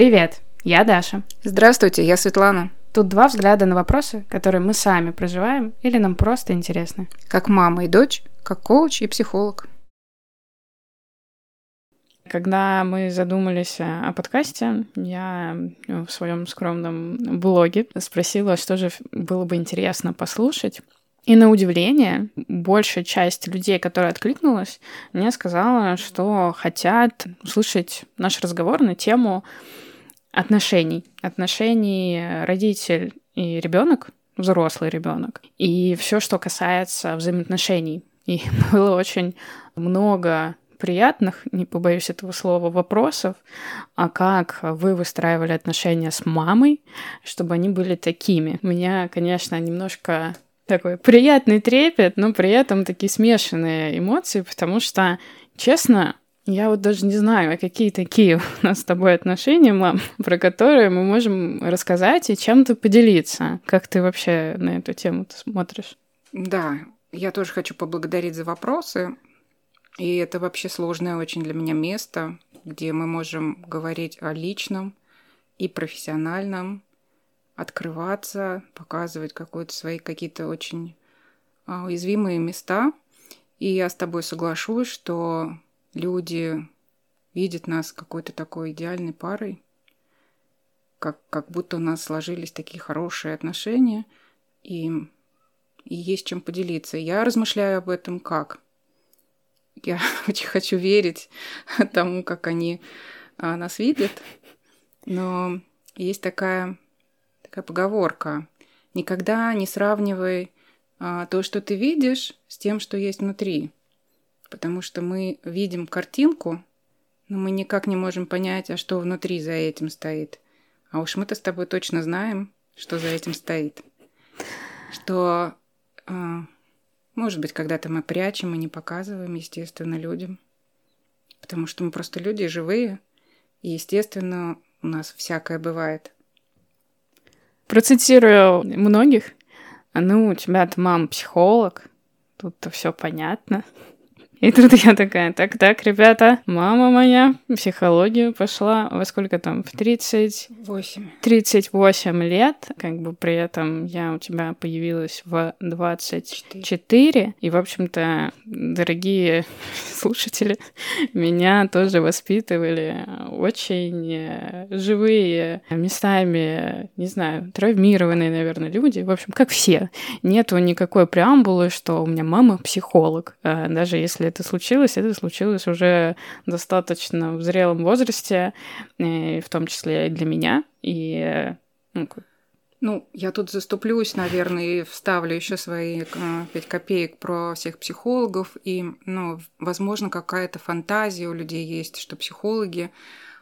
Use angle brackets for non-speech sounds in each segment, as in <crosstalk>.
Привет, я Даша. Здравствуйте, я Светлана. Тут два взгляда на вопросы, которые мы сами проживаем или нам просто интересны. Как мама и дочь, как коуч и психолог. Когда мы задумались о подкасте, я в своем скромном блоге спросила, что же было бы интересно послушать. И на удивление, большая часть людей, которая откликнулась, мне сказала, что хотят услышать наш разговор на тему отношений. Отношений родитель и ребенок, взрослый ребенок. И все, что касается взаимоотношений. И <laughs> было очень много приятных, не побоюсь этого слова, вопросов, а как вы выстраивали отношения с мамой, чтобы они были такими. Меня, конечно, немножко такой приятный трепет, но при этом такие смешанные эмоции, потому что, честно, я вот даже не знаю, а какие такие <laughs> у нас с тобой отношения, мам, <laughs> про которые мы можем рассказать и чем-то поделиться. Как ты вообще на эту тему смотришь? Да, я тоже хочу поблагодарить за вопросы. И это вообще сложное очень для меня место, где мы можем говорить о личном и профессиональном, открываться, показывать какие-то свои какие-то очень а, уязвимые места. И я с тобой соглашусь, что люди видят нас какой-то такой идеальной парой, как, как будто у нас сложились такие хорошие отношения, и, и есть чем поделиться. Я размышляю об этом как? Я <laughs> очень хочу верить <laughs> тому, как они а, нас видят, но есть такая такая поговорка. Никогда не сравнивай а, то, что ты видишь, с тем, что есть внутри. Потому что мы видим картинку, но мы никак не можем понять, а что внутри за этим стоит. А уж мы-то с тобой точно знаем, что за этим стоит. Что, а, может быть, когда-то мы прячем и не показываем, естественно, людям. Потому что мы просто люди живые, и, естественно, у нас всякое бывает – Процитирую многих. Ну, у тебя-то мама психолог, тут-то все понятно. И тут я такая, так, так, ребята, мама моя психологию пошла во сколько там, в 38? 38 лет, как бы при этом я у тебя появилась в 24. 4. И, в общем-то, дорогие <laughs> слушатели, меня тоже воспитывали очень э, живые, местами, не знаю, травмированные, наверное, люди. В общем, как все. Нету никакой преамбулы, что у меня мама психолог, э, даже если это случилось, это случилось уже достаточно в зрелом возрасте, в том числе и для меня. И ну, ну, я тут заступлюсь, наверное, и вставлю еще свои э, пять копеек про всех психологов. И, ну, возможно, какая-то фантазия у людей есть, что психологи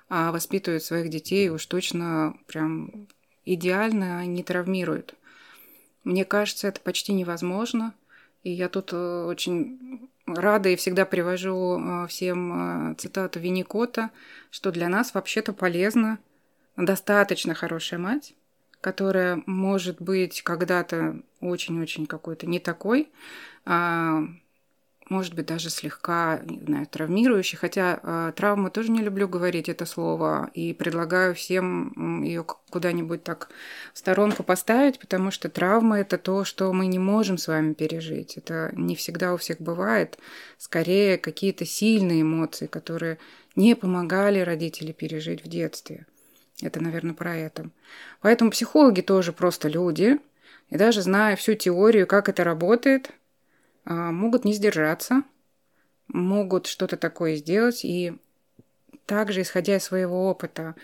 а, воспитывают своих детей уж точно прям идеально, не травмируют. Мне кажется, это почти невозможно. И я тут э, очень рада и всегда привожу э, всем э, цитату Винникота, что для нас вообще-то полезно достаточно хорошая мать, которая может быть когда-то очень-очень какой-то не такой, а может быть, даже слегка, не знаю, травмирующий. Хотя э, травмы тоже не люблю говорить это слово и предлагаю всем ее куда-нибудь так в сторонку поставить, потому что травма это то, что мы не можем с вами пережить. Это не всегда у всех бывает. Скорее, какие-то сильные эмоции, которые не помогали родители пережить в детстве. Это, наверное, про это. Поэтому психологи тоже просто люди. И даже зная всю теорию, как это работает, могут не сдержаться, могут что-то такое сделать, и также, исходя из своего опыта.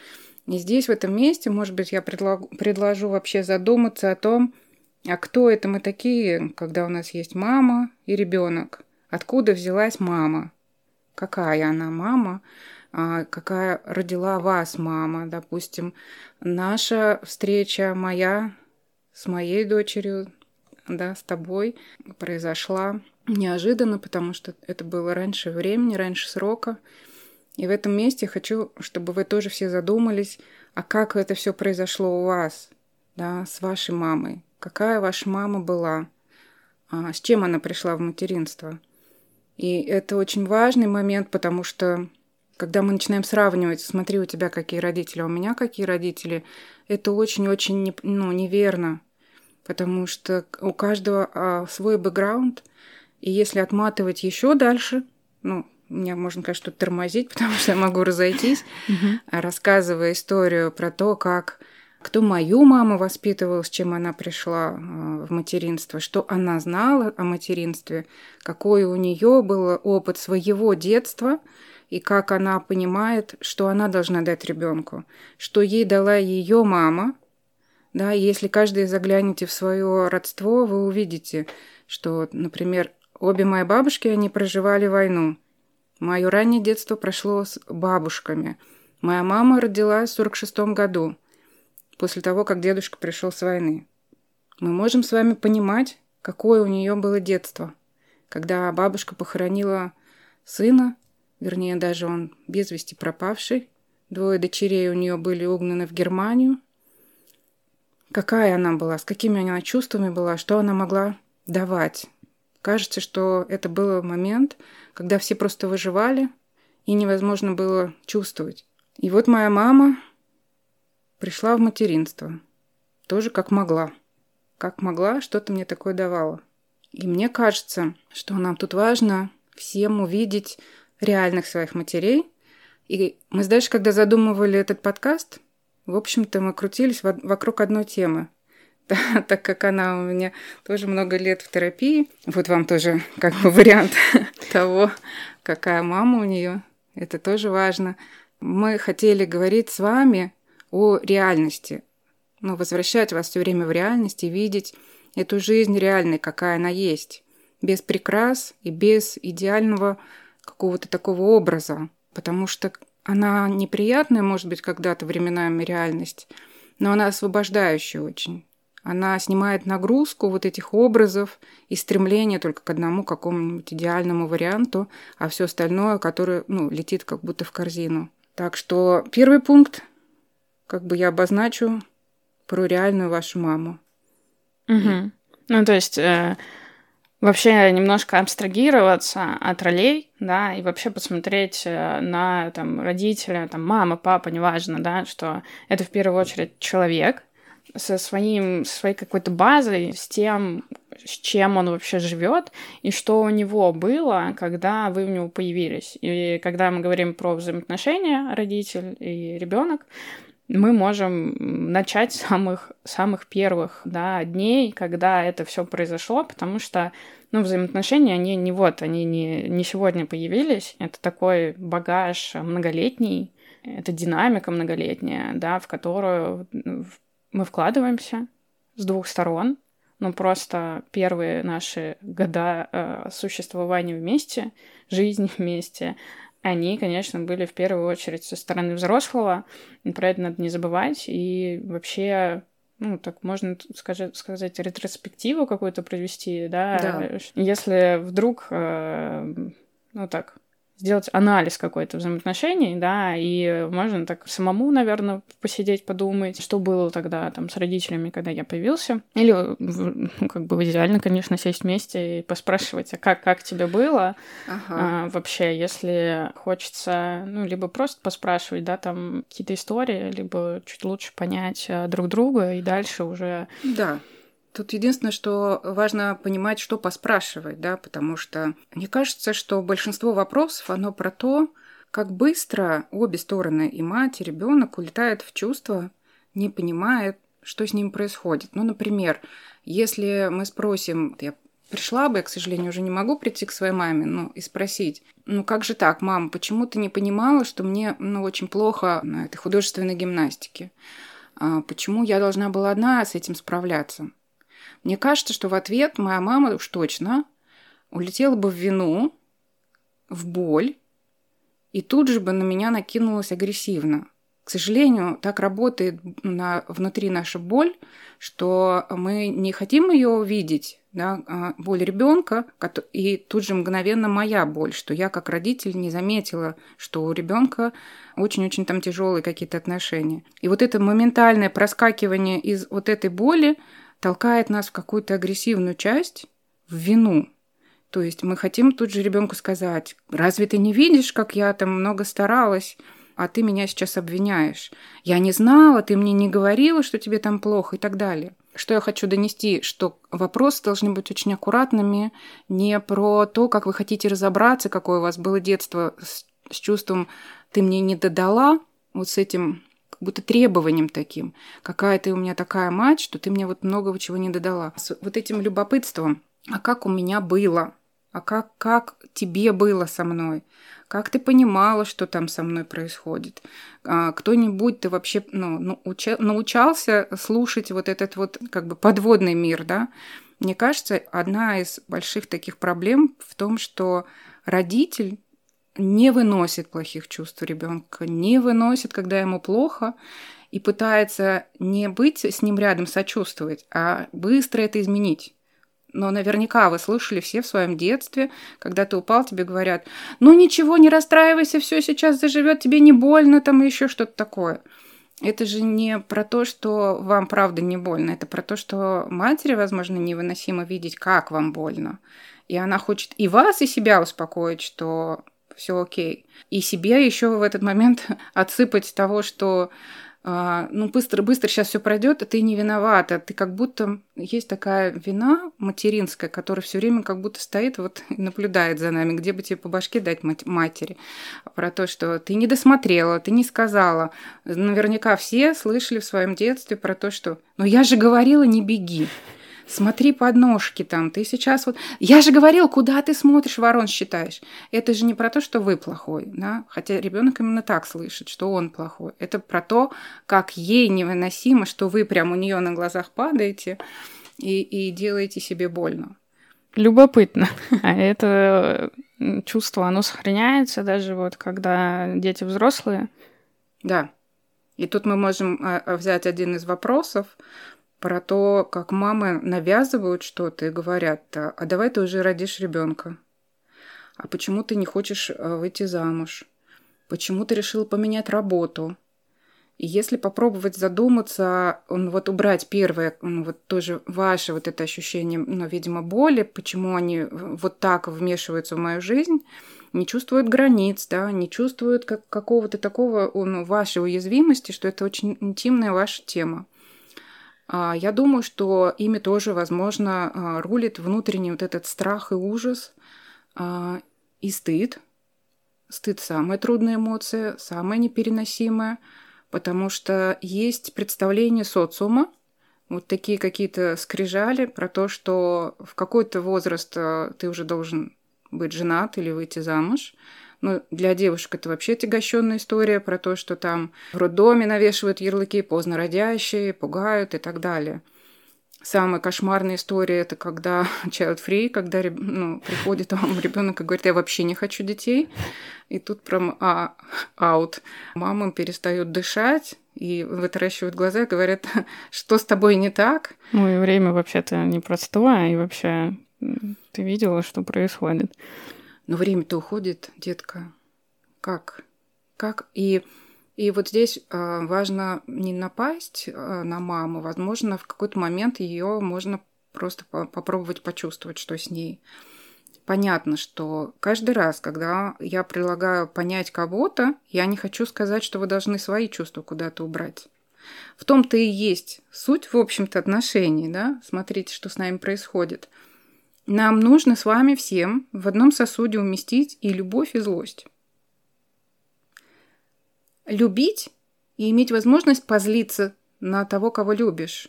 И здесь, в этом месте, может быть, я предлагу, предложу вообще задуматься о том, а кто это мы такие, когда у нас есть мама и ребенок? Откуда взялась мама? Какая она мама? А, какая родила вас мама? Допустим, наша встреча моя с моей дочерью да, с тобой произошла неожиданно, потому что это было раньше времени, раньше срока. И в этом месте хочу, чтобы вы тоже все задумались, а как это все произошло у вас, да, с вашей мамой. Какая ваша мама была, а, с чем она пришла в материнство. И это очень важный момент, потому что когда мы начинаем сравнивать, смотри, у тебя какие родители, а у меня какие родители, это очень-очень ну, неверно, потому что у каждого а, свой бэкграунд, и если отматывать еще дальше, ну, меня можно, конечно, тут тормозить, <laughs> потому что я могу разойтись, рассказывая историю про то, как кто мою маму воспитывал, с чем она пришла в материнство, что она знала о материнстве, какой у нее был опыт своего детства – и как она понимает, что она должна дать ребенку, что ей дала ее мама. Да, если каждый заглянете в свое родство, вы увидите, что, например, обе мои бабушки, они проживали войну. Мое раннее детство прошло с бабушками. Моя мама родилась в 46 году, после того, как дедушка пришел с войны. Мы можем с вами понимать, какое у нее было детство, когда бабушка похоронила сына, Вернее, даже он без вести пропавший. Двое дочерей у нее были угнаны в Германию. Какая она была, с какими она чувствами была, что она могла давать. Кажется, что это был момент, когда все просто выживали, и невозможно было чувствовать. И вот моя мама пришла в материнство. Тоже как могла. Как могла, что-то мне такое давала. И мне кажется, что нам тут важно всем увидеть реальных своих матерей. И мы дальше, когда задумывали этот подкаст, в общем-то, мы крутились вокруг одной темы. <laughs> Да, так как она у меня тоже много лет в терапии, вот вам тоже как бы вариант <laughs> того, какая мама у нее. Это тоже важно. Мы хотели говорить с вами о реальности, ну, возвращать вас все время в реальность и видеть эту жизнь реальной, какая она есть, без прикрас и без идеального какого-то такого образа, потому что она неприятная, может быть, когда-то временами реальность, но она освобождающая очень. Она снимает нагрузку вот этих образов и стремление только к одному какому-нибудь идеальному варианту, а все остальное, которое ну, летит как будто в корзину. Так что первый пункт, как бы я обозначу про реальную вашу маму. Угу. Ну, то есть э, вообще немножко абстрагироваться от ролей, да, и вообще посмотреть э, на там родителя, там мама, папа, неважно, да, что это в первую очередь человек со своим, своей какой-то базой, с тем, с чем он вообще живет и что у него было, когда вы в него появились. И когда мы говорим про взаимоотношения родитель и ребенок, мы можем начать с самых, самых первых да, дней, когда это все произошло, потому что ну, взаимоотношения, они не вот, они не, не сегодня появились. Это такой багаж многолетний, это динамика многолетняя, да, в которую мы вкладываемся с двух сторон. Ну, просто первые наши года э, существования вместе, жизни <laughs> вместе, они, конечно, были в первую очередь со стороны взрослого. Про это надо не забывать. И вообще ну, так можно сказать, сказать ретроспективу какую-то провести, да, да. если вдруг, э, ну так, сделать анализ какой-то взаимоотношений, да, и можно так самому, наверное, посидеть, подумать, что было тогда там с родителями, когда я появился. Или, ну, как бы идеально, конечно, сесть вместе и поспрашивать, а как, как тебе было ага. а, вообще, если хочется, ну, либо просто поспрашивать, да, там какие-то истории, либо чуть лучше понять а, друг друга и дальше уже... Да. Тут единственное, что важно понимать, что поспрашивать, да, потому что мне кажется, что большинство вопросов, оно про то, как быстро обе стороны, и мать, и ребенок, улетают в чувства, не понимая, что с ним происходит. Ну, например, если мы спросим, я пришла бы, я, к сожалению, уже не могу прийти к своей маме, ну, и спросить, ну, как же так, мама, почему ты не понимала, что мне, ну, очень плохо на этой художественной гимнастике? А почему я должна была одна с этим справляться? Мне кажется, что в ответ моя мама уж точно улетела бы в вину, в боль, и тут же бы на меня накинулась агрессивно. К сожалению, так работает на, внутри наша боль, что мы не хотим ее увидеть, да, а боль ребенка, и тут же мгновенно моя боль, что я как родитель не заметила, что у ребенка очень-очень там тяжелые какие-то отношения. И вот это моментальное проскакивание из вот этой боли толкает нас в какую-то агрессивную часть, в вину. То есть мы хотим тут же ребенку сказать, разве ты не видишь, как я там много старалась, а ты меня сейчас обвиняешь? Я не знала, ты мне не говорила, что тебе там плохо и так далее. Что я хочу донести, что вопросы должны быть очень аккуратными, не про то, как вы хотите разобраться, какое у вас было детство с, с чувством «ты мне не додала», вот с этим как будто требованием таким. Какая ты у меня такая мать, что ты мне вот много чего не додала. С вот этим любопытством. А как у меня было? А как, как тебе было со мной? Как ты понимала, что там со мной происходит? А, кто-нибудь ты вообще ну, науча, научался слушать вот этот вот как бы подводный мир, да? Мне кажется, одна из больших таких проблем в том, что родитель не выносит плохих чувств ребенка, не выносит, когда ему плохо, и пытается не быть с ним рядом, сочувствовать, а быстро это изменить. Но наверняка вы слышали все в своем детстве, когда ты упал, тебе говорят, ну ничего, не расстраивайся, все сейчас заживет, тебе не больно, там еще что-то такое. Это же не про то, что вам правда не больно, это про то, что матери, возможно, невыносимо видеть, как вам больно. И она хочет и вас, и себя успокоить, что все окей. И себе еще в этот момент <laughs> отсыпать того, что а, ну, быстро-быстро сейчас все пройдет, а ты не виновата. Ты как будто есть такая вина материнская, которая все время как будто стоит вот и наблюдает за нами, где бы тебе по башке дать матери. Про то, что ты не досмотрела, ты не сказала. Наверняка все слышали в своем детстве про то, что «ну я же говорила, не беги» смотри под ножки там, ты сейчас вот... Я же говорил, куда ты смотришь, ворон считаешь. Это же не про то, что вы плохой, да? Хотя ребенок именно так слышит, что он плохой. Это про то, как ей невыносимо, что вы прям у нее на глазах падаете и, и делаете себе больно. Любопытно. А это чувство, оно сохраняется даже вот когда дети взрослые. Да. И тут мы можем а, а, взять один из вопросов, про то, как мамы навязывают что-то и говорят, а давай ты уже родишь ребенка. А почему ты не хочешь э, выйти замуж? Почему ты решил поменять работу? И если попробовать задуматься, вот убрать первое, вот тоже ваше вот это ощущение, ну, видимо, боли, почему они вот так вмешиваются в мою жизнь, не чувствуют границ, да, не чувствуют как, какого-то такого ну, вашей уязвимости, что это очень интимная ваша тема. А, я думаю, что ими тоже, возможно, а, рулит внутренний вот этот страх и ужас а, и стыд. Стыд – самая трудная эмоция, самая непереносимая, потому что есть представление социума, вот такие какие-то скрижали про то, что в какой-то возраст ты уже должен быть женат или выйти замуж – ну, для девушек это вообще тягощенная история про то, что там в роддоме навешивают ярлыки поздно родящие, пугают и так далее. Самая кошмарная история это когда <laughs> child free, когда ну, приходит вам ребенок и говорит, я вообще не хочу детей. И тут прям а, аут. Мамам перестают дышать и вытаращивают глаза и говорят, <laughs> что с тобой не так. Ну и время вообще-то непростое, и вообще ты видела, что происходит. Но время-то уходит, детка. Как? Как? И, и вот здесь э, важно не напасть э, на маму. Возможно, в какой-то момент ее можно просто по попробовать почувствовать, что с ней. Понятно, что каждый раз, когда я предлагаю понять кого-то, я не хочу сказать, что вы должны свои чувства куда-то убрать. В том-то и есть суть, в общем-то, отношений, да? Смотрите, что с нами происходит – нам нужно с вами всем в одном сосуде уместить и любовь, и злость. Любить и иметь возможность позлиться на того, кого любишь.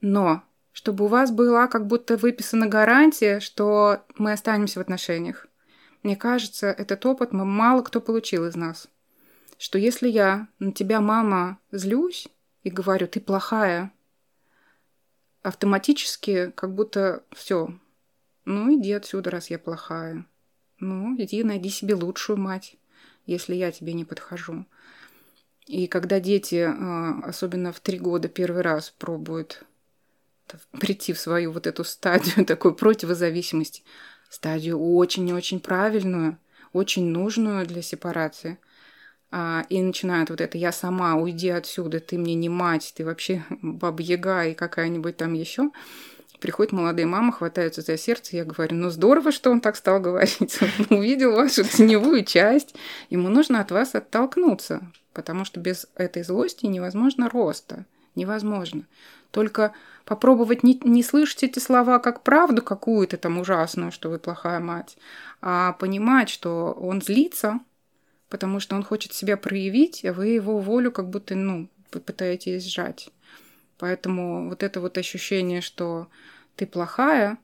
Но чтобы у вас была как будто выписана гарантия, что мы останемся в отношениях. Мне кажется, этот опыт мало кто получил из нас. Что если я на тебя, мама, злюсь и говорю, ты плохая, автоматически как будто все. Ну, иди отсюда, раз я плохая. Ну, иди найди себе лучшую мать, если я тебе не подхожу. И когда дети, а, особенно в три года, первый раз пробуют прийти в свою вот эту стадию <laughs> такой противозависимости, стадию очень и очень правильную, очень нужную для сепарации – и начинают вот это «я сама, уйди отсюда, ты мне не мать, ты вообще баба-яга и какая-нибудь там еще», Приходят молодые мамы, хватаются за сердце, я говорю, ну здорово, что он так стал говорить. <laughs> Он увидел вашу теневую часть, ему нужно от вас оттолкнуться, потому что без этой злости невозможно роста, невозможно. Только попробовать не, не слышать эти слова как правду какую-то там ужасную, что вы плохая мать, а понимать, что он злится, потому что он хочет себя проявить, а вы его волю как будто, ну, пытаетесь сжать. Поэтому вот это вот ощущение, что ты плохая,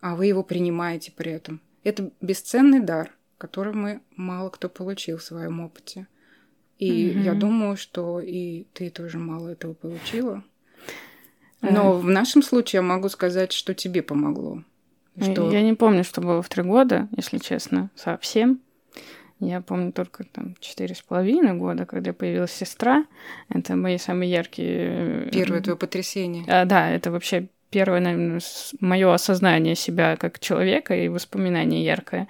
а вы его принимаете при этом, это бесценный дар, который мы мало кто получил в своем опыте. И mm-hmm. я думаю, что и ты тоже мало этого получила. Но mm. в нашем случае я могу сказать, что тебе помогло. Что... Я не помню, что было в три года, если честно, совсем. Я помню только там четыре с половиной года, когда появилась сестра. Это мои самые яркие... Э, Первое твое потрясение. А, да, это вообще первое, наверное, мое осознание себя как человека и воспоминание яркое.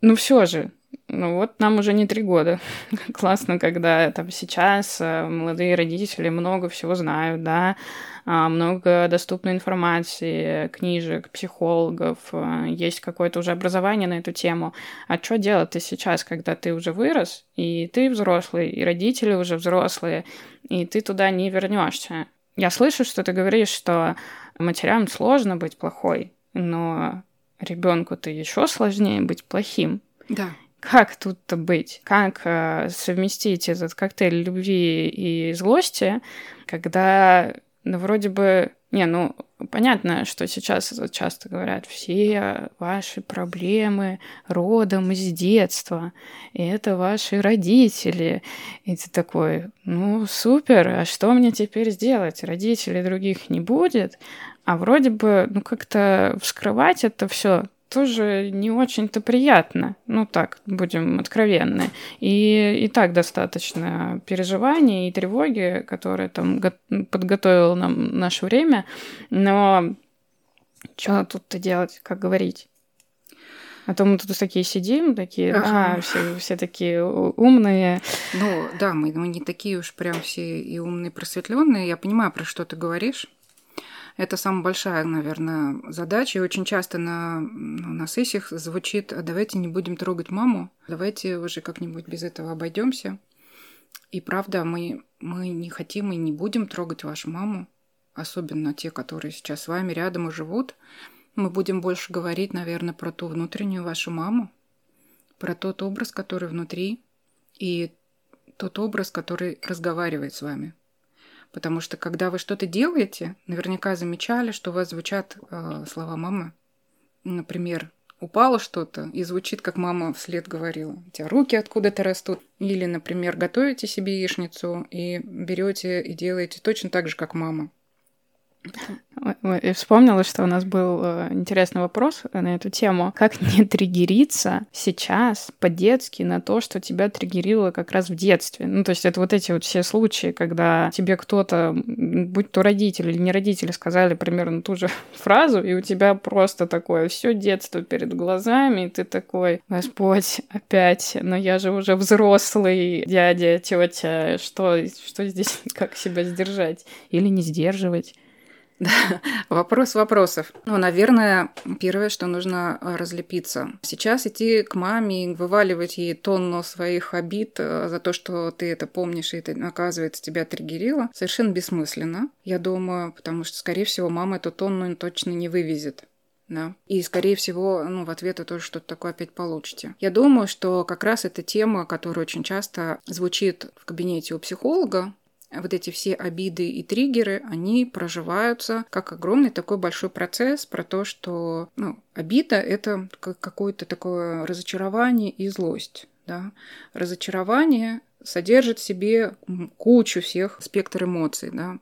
Ну все же, ну вот нам уже не три года. <laughs> Классно, когда там сейчас э, молодые родители много всего знают, да, а, много доступной информации, книжек, психологов, э, есть какое-то уже образование на эту тему. А что делать ты сейчас, когда ты уже вырос, и ты взрослый, и родители уже взрослые, и ты туда не вернешься? Я слышу, что ты говоришь, что матерям сложно быть плохой, но ребенку-то еще сложнее быть плохим. Да. Как тут-то быть? Как э, совместить этот коктейль любви и злости, когда, ну, вроде бы... Не, ну, понятно, что сейчас часто говорят, все ваши проблемы родом из детства, и это ваши родители. И ты такой, ну, супер, а что мне теперь сделать? Родителей других не будет, а вроде бы, ну, как-то вскрывать это все тоже не очень-то приятно. Ну так, будем откровенны. И, и так достаточно переживаний и тревоги, которые там подготовило нам наше время. Но что тут-то делать, как говорить? А то мы тут такие сидим, такие, а, все, все такие умные. Ну, да, мы, мы не такие уж прям все и умные, просветленные. Я понимаю, про что ты говоришь. Это самая большая, наверное, задача. И очень часто на, ну, на сессиях звучит, а давайте не будем трогать маму, давайте уже как-нибудь без этого обойдемся. И правда, мы, мы не хотим и не будем трогать вашу маму, особенно те, которые сейчас с вами рядом и живут. Мы будем больше говорить, наверное, про ту внутреннюю вашу маму, про тот образ, который внутри, и тот образ, который разговаривает с вами – Потому что когда вы что-то делаете, наверняка замечали, что у вас звучат э, слова мамы. Например, упало что-то и звучит, как мама вслед говорила. У тебя руки откуда-то растут. Или, например, готовите себе яичницу и берете и делаете точно так же, как мама. И вспомнила, что у нас был э, интересный вопрос на эту тему. Как не триггериться сейчас по-детски на то, что тебя триггерило как раз в детстве? Ну, то есть это вот эти вот все случаи, когда тебе кто-то, будь то родители или не родители, сказали примерно ту же <laughs> фразу, и у тебя просто такое все детство перед глазами, и ты такой, Господь, опять, но я же уже взрослый дядя, тетя, что, что здесь, <laughs> как себя сдержать или не сдерживать? Да, вопрос вопросов. Ну, наверное, первое, что нужно э, разлепиться. Сейчас идти к маме вываливать ей тонну своих обид э, за то, что ты это помнишь, и это, оказывается, тебя триггерило, совершенно бессмысленно, я думаю, потому что, скорее всего, мама эту тонну точно не вывезет. Да. И, скорее всего, ну, в ответ вы тоже что-то такое опять получите. Я думаю, что как раз эта тема, которая очень часто звучит в кабинете у психолога, вот эти все обиды и триггеры, они проживаются как огромный такой большой процесс про то, что ну, обида — это какое-то такое разочарование и злость. Да? Разочарование содержит в себе кучу всех спектр эмоций. Да?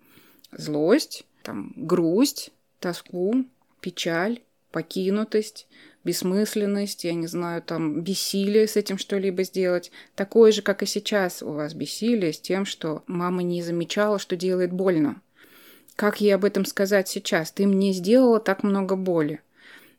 Злость, там, грусть, тоску, печаль, покинутость, бессмысленность, я не знаю, там, бессилие с этим что-либо сделать. Такое же, как и сейчас у вас бессилие с тем, что мама не замечала, что делает больно. Как ей об этом сказать сейчас? Ты мне сделала так много боли.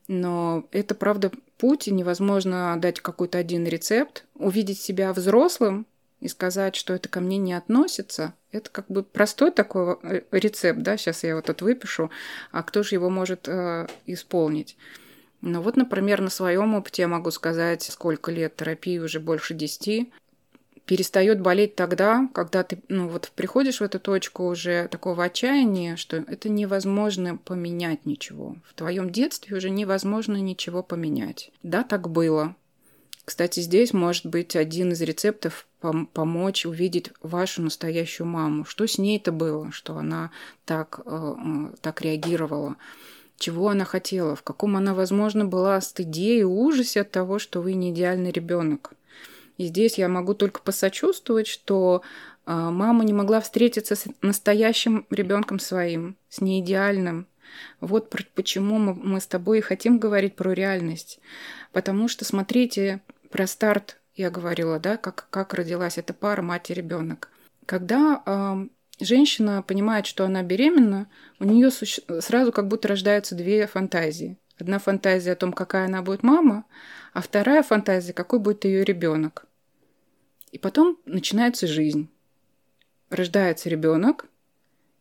Но это, правда, путь, невозможно дать какой-то один рецепт. Увидеть себя взрослым и сказать, что это ко мне не относится, это как бы простой такой э, рецепт, да, сейчас я его тут выпишу, а кто же его может э, исполнить? Ну вот, например, на своем опыте я могу сказать, сколько лет терапии, уже больше десяти, перестает болеть тогда, когда ты, ну вот приходишь в эту точку уже такого отчаяния, что это невозможно поменять ничего. В твоем детстве уже невозможно ничего поменять. Да, так было. Кстати, здесь может быть один из рецептов пом- помочь увидеть вашу настоящую маму. Что с ней это было, что она так, э, э, так реагировала чего она хотела, в каком она, возможно, была стыде и ужасе от того, что вы не идеальный ребенок. И здесь я могу только посочувствовать, что э, мама не могла встретиться с настоящим ребенком своим, с неидеальным. Вот почему мы, с тобой и хотим говорить про реальность. Потому что, смотрите, про старт я говорила, да, как, как родилась эта пара, мать и ребенок. Когда женщина понимает, что она беременна, у нее сразу как будто рождаются две фантазии. Одна фантазия о том, какая она будет мама, а вторая фантазия, какой будет ее ребенок. И потом начинается жизнь. Рождается ребенок,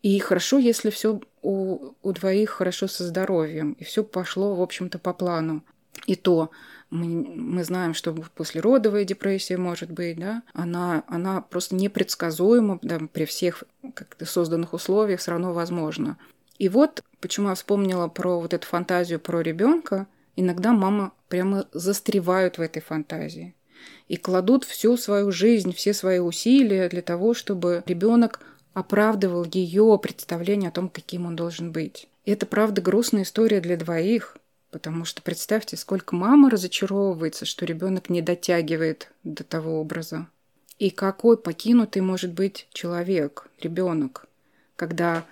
и хорошо, если все у, у двоих хорошо со здоровьем, и все пошло, в общем-то, по плану. И то мы, мы знаем, что послеродовая депрессия может быть, да, она, она просто непредсказуема, да, при всех как-то созданных условиях все равно возможно. И вот почему я вспомнила про вот эту фантазию про ребенка. Иногда мама прямо застревают в этой фантазии и кладут всю свою жизнь, все свои усилия для того, чтобы ребенок оправдывал ее представление о том, каким он должен быть. И это, правда, грустная история для двоих, Потому что представьте, сколько мама разочаровывается, что ребенок не дотягивает до того образа. И какой покинутый может быть человек, ребенок, когда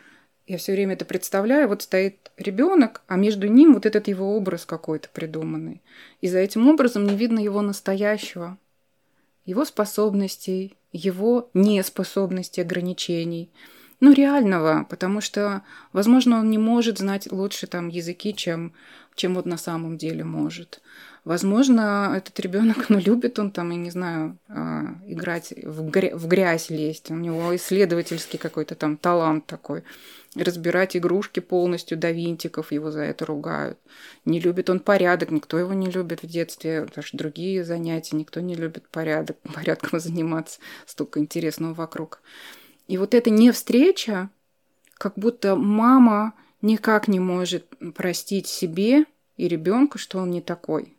я все время это представляю, вот стоит ребенок, а между ним вот этот его образ какой-то придуманный. И за этим образом не видно его настоящего, его способностей, его неспособностей, ограничений – ну, реального, потому что, возможно, он не может знать лучше там языки, чем, чем вот на самом деле может. Возможно, этот ребенок, ну, любит он там, я не знаю, а, играть в, грязь, в грязь лезть. У него исследовательский какой-то там талант такой. Разбирать игрушки полностью до винтиков, его за это ругают. Не любит он порядок, никто его не любит в детстве. Даже другие занятия, никто не любит порядок, <laughs> порядком заниматься. Столько интересного вокруг. И вот эта не встреча, как будто мама никак не может простить себе и ребенку, что он не такой.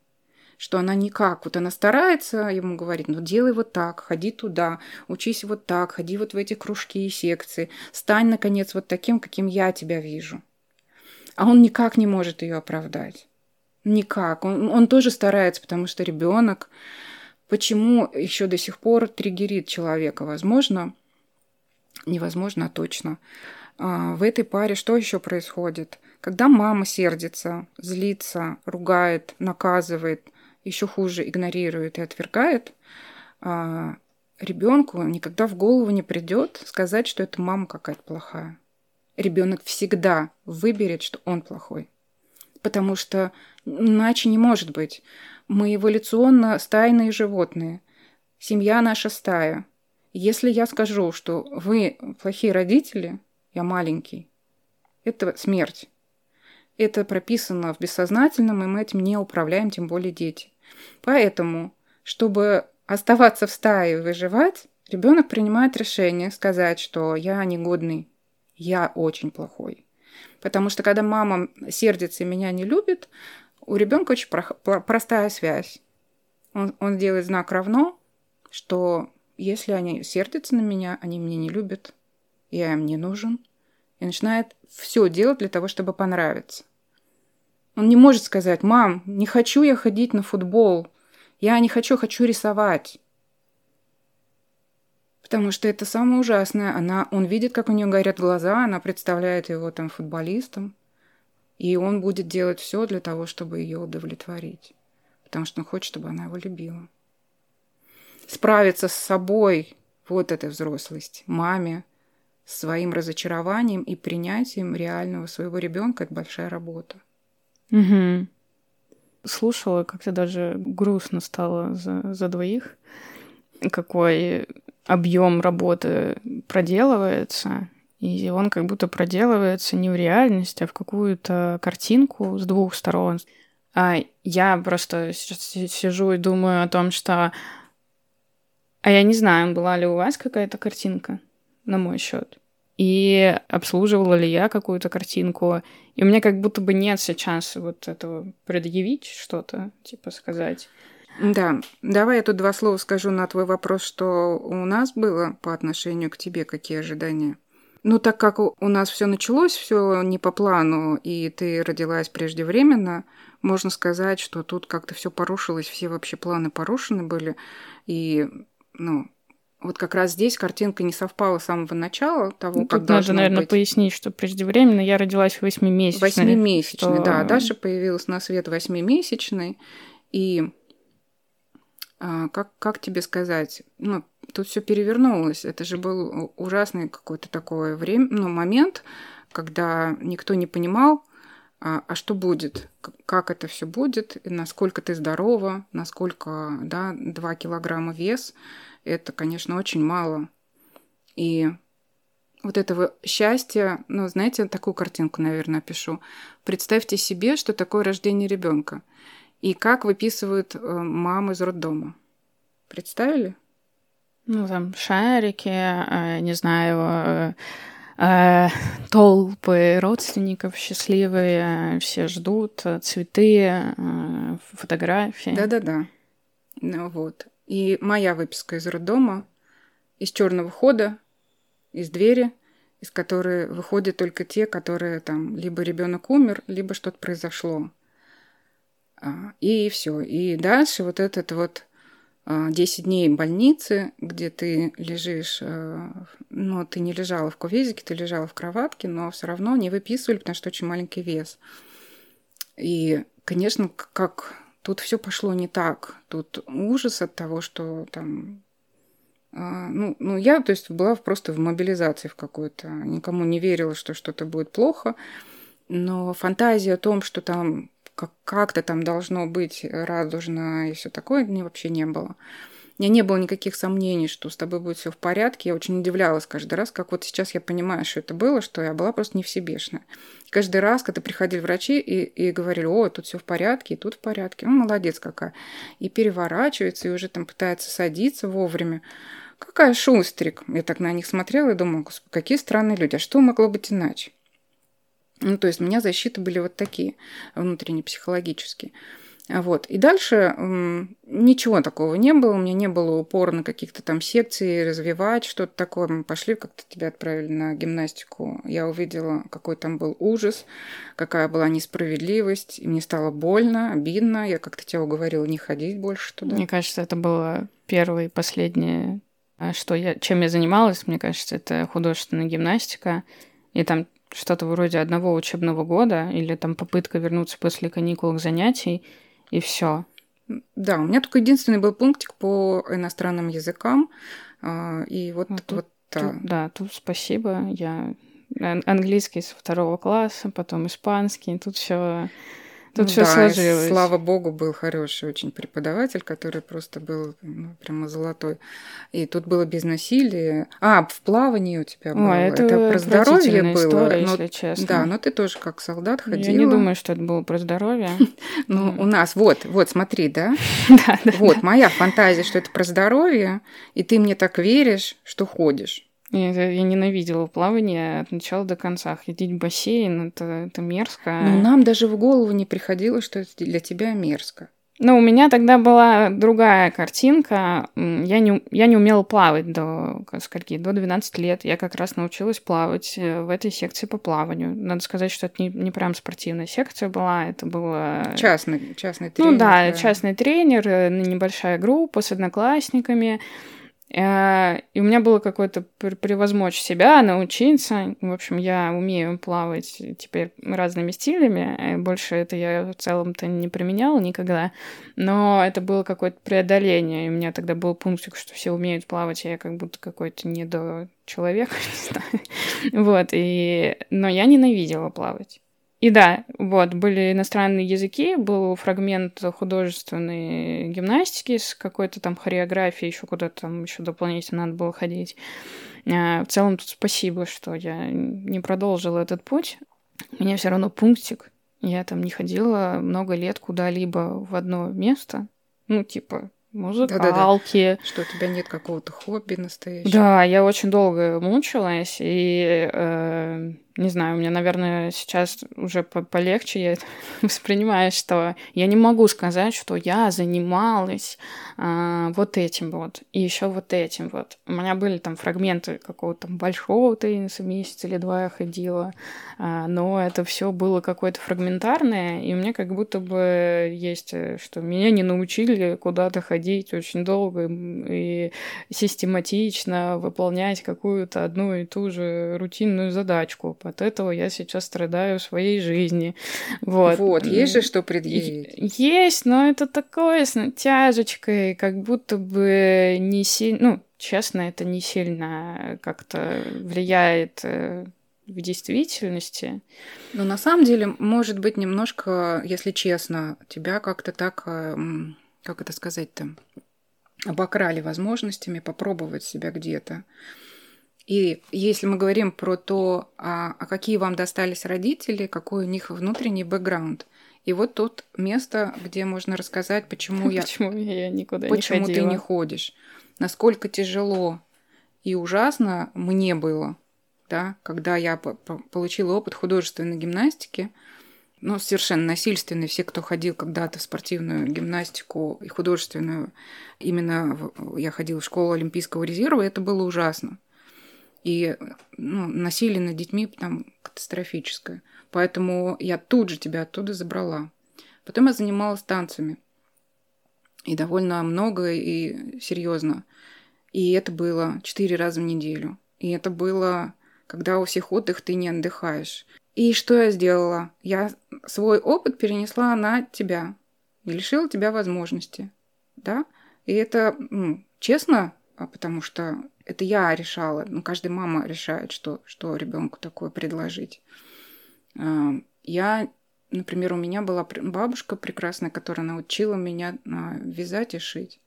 Что она никак. Вот она старается ему говорить, ну делай вот так, ходи туда, учись вот так, ходи вот в эти кружки и секции, стань, наконец, вот таким, каким я тебя вижу. А он никак не может ее оправдать. Никак. Он, он тоже старается, потому что ребенок почему еще до сих пор триггерит человека? Возможно, невозможно точно. А, в этой паре что еще происходит? Когда мама сердится, злится, ругает, наказывает, еще хуже игнорирует и отвергает, а, ребенку никогда в голову не придет сказать, что это мама какая-то плохая. Ребенок всегда выберет, что он плохой. Потому что иначе не может быть. Мы эволюционно стайные животные. Семья наша стая. Если я скажу, что вы плохие родители, я маленький, это смерть. Это прописано в бессознательном, и мы этим не управляем, тем более дети. Поэтому, чтобы оставаться в стае и выживать, ребенок принимает решение сказать, что я негодный, я очень плохой. Потому что когда мама сердится и меня не любит, у ребенка очень простая связь. Он, он делает знак равно, что если они сердятся на меня, они меня не любят, я им не нужен, и начинает все делать для того, чтобы понравиться. Он не может сказать, мам, не хочу я ходить на футбол, я не хочу, хочу рисовать. Потому что это самое ужасное. Она, он видит, как у нее горят глаза, она представляет его там футболистом, и он будет делать все для того, чтобы ее удовлетворить. Потому что он хочет, чтобы она его любила справиться с собой, вот эта взрослость, маме, своим разочарованием и принятием реального своего ребенка это большая работа. Угу. Слушала, как-то даже грустно стало за, за двоих. Какой объем работы проделывается, и он как будто проделывается не в реальность, а в какую-то картинку с двух сторон. А я просто сейчас сижу и думаю о том, что... А я не знаю, была ли у вас какая-то картинка на мой счет и обслуживала ли я какую-то картинку. И у меня как будто бы нет сейчас вот этого предъявить что-то, типа сказать. Да, давай я тут два слова скажу на твой вопрос, что у нас было по отношению к тебе, какие ожидания. Ну, так как у нас все началось, все не по плану, и ты родилась преждевременно, можно сказать, что тут как-то все порушилось, все вообще планы порушены были, и, ну, вот как раз здесь картинка не совпала с самого начала того, ну, как Тут надо, наверное, быть. пояснить, что преждевременно я родилась восьмимесячной. Восьмимесячной, что... да. Даша появилась на свет восьмимесячной. И а, как, как тебе сказать, ну, тут все перевернулось. Это же был ужасный какой-то такой время, ну, момент, когда никто не понимал, а, а что будет, как это все будет, насколько ты здорова, насколько, да, 2 килограмма вес – это, конечно, очень мало. И вот этого счастья, ну, знаете, такую картинку, наверное, опишу. Представьте себе, что такое рождение ребенка и как выписывают э, мамы из роддома. Представили? Ну, там шарики, э, не знаю, э, толпы родственников счастливые, все ждут, цветы, фотографии. Да-да-да. Ну вот. И моя выписка из роддома, из черного хода, из двери, из которой выходят только те, которые там либо ребенок умер, либо что-то произошло. А, и все. И дальше вот этот вот 10 а, дней больницы, где ты лежишь, а, ну, ты не лежала в кувезике, ты лежала в кроватке, но все равно не выписывали, потому что очень маленький вес. И, конечно, как Тут все пошло не так. Тут ужас от того, что там а, ну, ну, я, то есть, была просто в мобилизации в какой-то. Никому не верила, что что-то будет плохо. Но фантазия о том, что там как-то там должно быть радужно и все такое, мне вообще не было. У меня не было никаких сомнений, что с тобой будет все в порядке. Я очень удивлялась каждый раз, как вот сейчас я понимаю, что это было, что я была просто не всебешная. Каждый раз, когда приходили врачи и, и говорили, о, тут все в порядке, и тут в порядке, ну, молодец какая. И переворачивается, и уже там пытается садиться вовремя. Какая шустрик. Я так на них смотрела и думала, какие странные люди. А что могло быть иначе? Ну, то есть у меня защиты были вот такие, внутренне психологические. Вот. И дальше ничего такого не было, у меня не было упора на каких-то там секции, развивать что-то такое. Мы пошли, как-то тебя отправили на гимнастику. Я увидела, какой там был ужас, какая была несправедливость, и мне стало больно, обидно. Я как-то тебя уговорила не ходить больше туда. Мне кажется, это было первое и последнее, а, что я, чем я занималась. Мне кажется, это художественная гимнастика. И там что-то вроде одного учебного года или там попытка вернуться после каникул к занятий – и все. Да, у меня только единственный был пунктик по иностранным языкам. А, и вот, а тут, вот да. Тут, да, тут спасибо. Я английский с второго класса, потом испанский. Тут все Тут ну, все да, сложилось. Слава богу, был хороший очень преподаватель, который просто был ну, прямо золотой. И тут было без насилия. А, в плавании у тебя было. Ой, это, это про здоровье было. История, но, если честно. Да, но ты тоже как солдат ходила. Я не думаю, что это было про здоровье. <laughs> Ну, у нас, вот, вот, смотри, да? <laughs> Да, Вот, моя фантазия, что это про здоровье, и ты мне так веришь, что ходишь. Я, я ненавидела плавание от начала до конца. Ходить в бассейн это, это мерзко. Ну, нам даже в голову не приходило, что это для тебя мерзко. Ну, у меня тогда была другая картинка. Я не, я не умела плавать до скольки? До 12 лет. Я как раз научилась плавать э, в этой секции по плаванию. Надо сказать, что это не, не прям спортивная секция была, это было... Частный, частный тренер. Ну да, да. частный тренер, э, небольшая группа с одноклассниками. Э, и у меня было какое-то превозмочь себя, научиться. В общем, я умею плавать теперь разными стилями. Э, больше это я в целом-то не применяла никогда. Но это было какое-то преодоление. И у меня тогда был пунктик, что все умеют плавать, а я как будто какой-то недочеловек, <laughs> не знаю. Вот. И... Но я ненавидела плавать. И да, вот, были иностранные языки, был фрагмент художественной гимнастики с какой-то там хореографией, еще куда-то там еще дополнительно надо было ходить. А, в целом тут спасибо, что я не продолжила этот путь. У меня все равно пунктик. Я там не ходила много лет куда-либо в одно место. Ну, типа, музыкалки. Да-да-да. Что у тебя нет какого-то хобби настоящего. Да, я очень долго мучилась, и э, не знаю, у меня, наверное, сейчас уже полегче я это <laughs> воспринимаю, что я не могу сказать, что я занималась а, вот этим вот и еще вот этим вот. У меня были там фрагменты какого-то большого тенниса, месяц или два я ходила, а, но это все было какое-то фрагментарное, и мне как будто бы есть, э, что меня не научили куда-то ходить очень долго и систематично выполнять какую-то одну и ту же рутинную задачку от этого я сейчас страдаю в своей жизни. Вот. Вот, есть же что предъявить. Есть, но это такое с натяжечкой, как будто бы не сильно... Ну, честно, это не сильно как-то влияет э, в действительности. Но на самом деле, может быть, немножко, если честно, тебя как-то так, э, как это сказать-то, обокрали возможностями попробовать себя где-то. И если мы говорим про то, а, а какие вам достались родители, какой у них внутренний бэкграунд, и вот тут место, где можно рассказать, почему я, почему я никуда почему не ходила. ты не ходишь, насколько тяжело и ужасно мне было, да, когда я получила опыт художественной гимнастики, ну, совершенно насильственный. Все, кто ходил когда-то в спортивную гимнастику и художественную, именно я ходила в школу Олимпийского резерва, это было ужасно. И ну, насилие над детьми там катастрофическое. Поэтому я тут же тебя оттуда забрала. Потом я занималась танцами. И довольно много и серьезно. И это было четыре раза в неделю. И это было, когда у всех отдых ты не отдыхаешь. И что я сделала? Я свой опыт перенесла на тебя. И лишила тебя возможности. Да? И это, ну, честно, а потому что это я решала. Ну, каждая мама решает, что, что ребенку такое предложить. А, я, например, у меня была бабушка прекрасная, которая научила меня а, вязать и шить.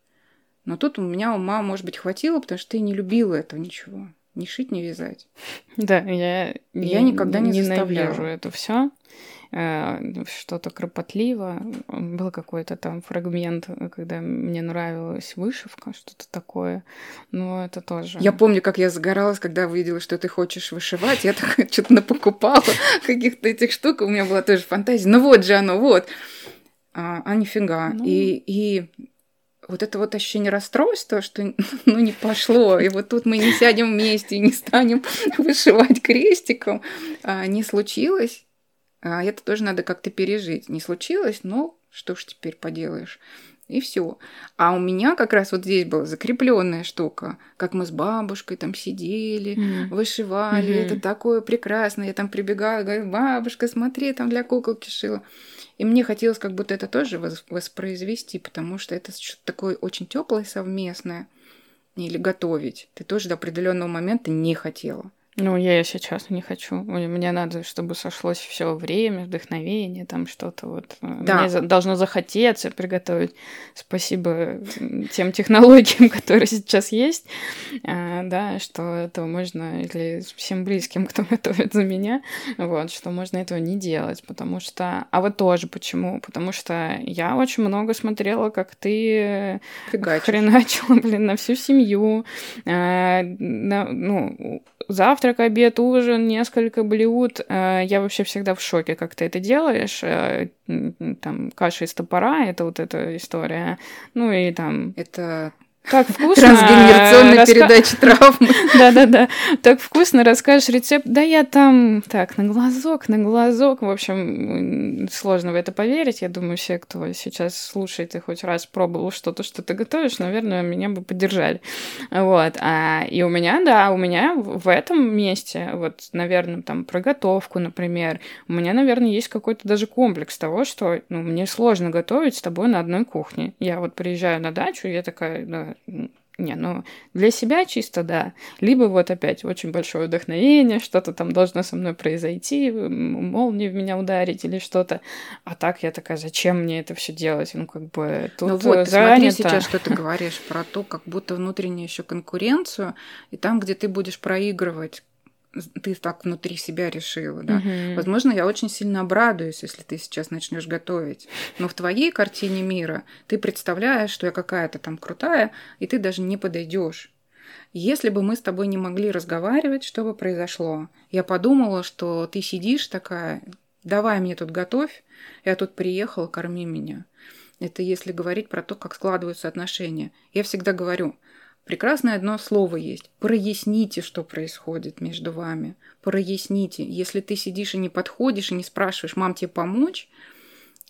Но тут у меня ума, может быть, хватило, потому что я не любила этого ничего. Ни шить, ни вязать. Да, я, я никогда не заставляю это все. Э, что-то кропотливо. Был какой-то там фрагмент, когда мне нравилась вышивка, что-то такое. Но это тоже... Я помню, как я загоралась, когда увидела, что ты хочешь вышивать. Я так <laughs> что-то напокупала каких-то этих штук. У меня была тоже фантазия. Ну вот же оно, вот. А, а нифига. Ну... И, и вот это вот ощущение расстройства, что <laughs> ну не пошло, и вот тут мы не сядем вместе и не станем <laughs> вышивать крестиком, а, не случилось. А это тоже надо как-то пережить. Не случилось, но что ж теперь поделаешь. И все. А у меня как раз вот здесь была закрепленная штука, как мы с бабушкой там сидели, mm. вышивали. Mm-hmm. Это такое прекрасное. Я там прибегала, говорю, бабушка, смотри, там для куколки шила. И мне хотелось как будто это тоже воспроизвести, потому что это что-то такое очень теплое совместное. Или готовить. Ты тоже до определенного момента не хотела. Ну, я сейчас не хочу. Мне надо, чтобы сошлось все время, вдохновение, там что-то вот. Э, да. Мне должно захотеться приготовить. Спасибо тем технологиям, <laughs> которые сейчас есть, э, да, что этого можно, или всем близким, <laughs> кто готовит за меня, вот, что можно этого не делать, потому что... А вот тоже почему? Потому что я очень много смотрела, как ты Фигачишь. хреначила, блин, на всю семью, э, на, ну, завтрак, обед, ужин, несколько блюд. Э, я вообще всегда в шоке, как ты это делаешь. Э, там каша из топора, это вот эта история. Ну и там... Это так вкусно. Трансгенерационная раска... передача травмы. <laughs> Да-да-да. Так вкусно расскажешь рецепт. Да я там так на глазок, на глазок. В общем, сложно в это поверить. Я думаю, все, кто сейчас слушает и хоть раз пробовал что-то, что ты готовишь, наверное, меня бы поддержали. Вот. А, и у меня, да, у меня в этом месте, вот, наверное, там про готовку, например, у меня, наверное, есть какой-то даже комплекс того, что ну, мне сложно готовить с тобой на одной кухне. Я вот приезжаю на дачу, я такая, да, Не, ну, для себя чисто, да. Либо вот опять очень большое вдохновение, что-то там должно со мной произойти, молнию в меня ударить или что-то. А так я такая, зачем мне это все делать? Ну, как бы тут Ну вот, смотри сейчас, что ты говоришь про то, как будто внутреннюю еще конкуренцию, и там, где ты будешь проигрывать ты так внутри себя решила, да. Угу. Возможно, я очень сильно обрадуюсь, если ты сейчас начнешь готовить. Но в твоей картине мира ты представляешь, что я какая-то там крутая, и ты даже не подойдешь. Если бы мы с тобой не могли разговаривать, что бы произошло? Я подумала, что ты сидишь такая, давай мне тут готовь, я тут приехала, корми меня. Это если говорить про то, как складываются отношения. Я всегда говорю, Прекрасное одно слово есть. Проясните, что происходит между вами. Проясните. Если ты сидишь и не подходишь, и не спрашиваешь, мам, тебе помочь,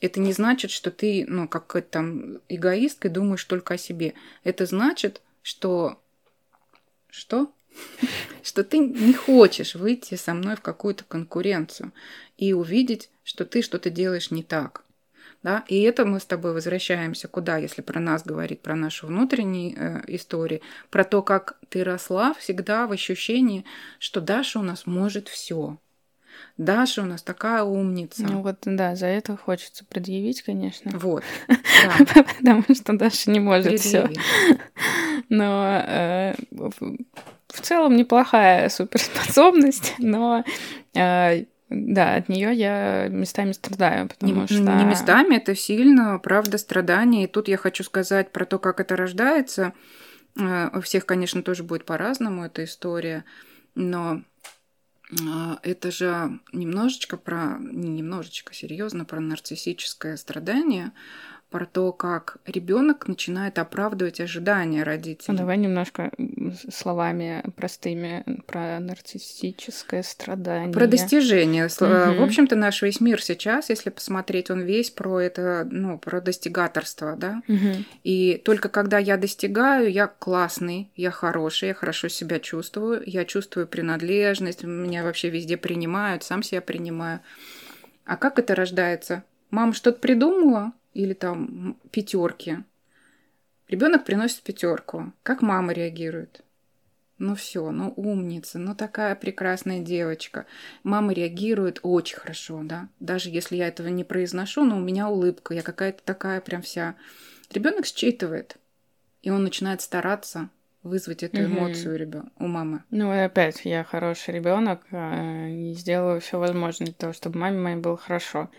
это не значит, что ты, ну, как там эгоистка, думаешь только о себе. Это значит, что... Что? <laughs> Что ты не хочешь выйти со мной в какую-то конкуренцию и увидеть, что ты что-то делаешь не так. Да? И это мы с тобой возвращаемся куда, если про нас говорить, про нашу внутреннюю э, историю, про то, как ты росла всегда в ощущении, что Даша у нас может все. Даша у нас такая умница. Ну вот, да, за это хочется предъявить, конечно. Вот. <laughs> Потому что Даша не может все. Но э, в целом неплохая суперспособность, но э, да, от нее я местами страдаю, потому не, что... Не местами, это сильно, правда, страдание. И тут я хочу сказать про то, как это рождается. Э, у всех, конечно, тоже будет по-разному эта история, но э, это же немножечко про, не немножечко, серьезно, про нарциссическое страдание, про то, как ребенок начинает оправдывать ожидания родителей. Давай немножко словами простыми про нарциссическое страдание. Про достижение. Угу. В общем-то, наш весь мир сейчас, если посмотреть, он весь про это, ну, про достигаторство, да. Угу. И только когда я достигаю, я классный, я хороший, я хорошо себя чувствую, я чувствую принадлежность, меня вообще везде принимают, сам себя принимаю. А как это рождается? Мама что-то придумала, или там пятерки. Ребенок приносит пятерку. Как мама реагирует? Ну все, ну умница, ну такая прекрасная девочка. Мама реагирует очень хорошо, да. Даже если я этого не произношу, но у меня улыбка, я какая-то такая прям вся. Ребенок считывает, и он начинает стараться вызвать эту эмоцию угу. ребен... у мамы. Ну и опять, я хороший ребенок а, и сделаю все возможное для того, чтобы маме моей было хорошо.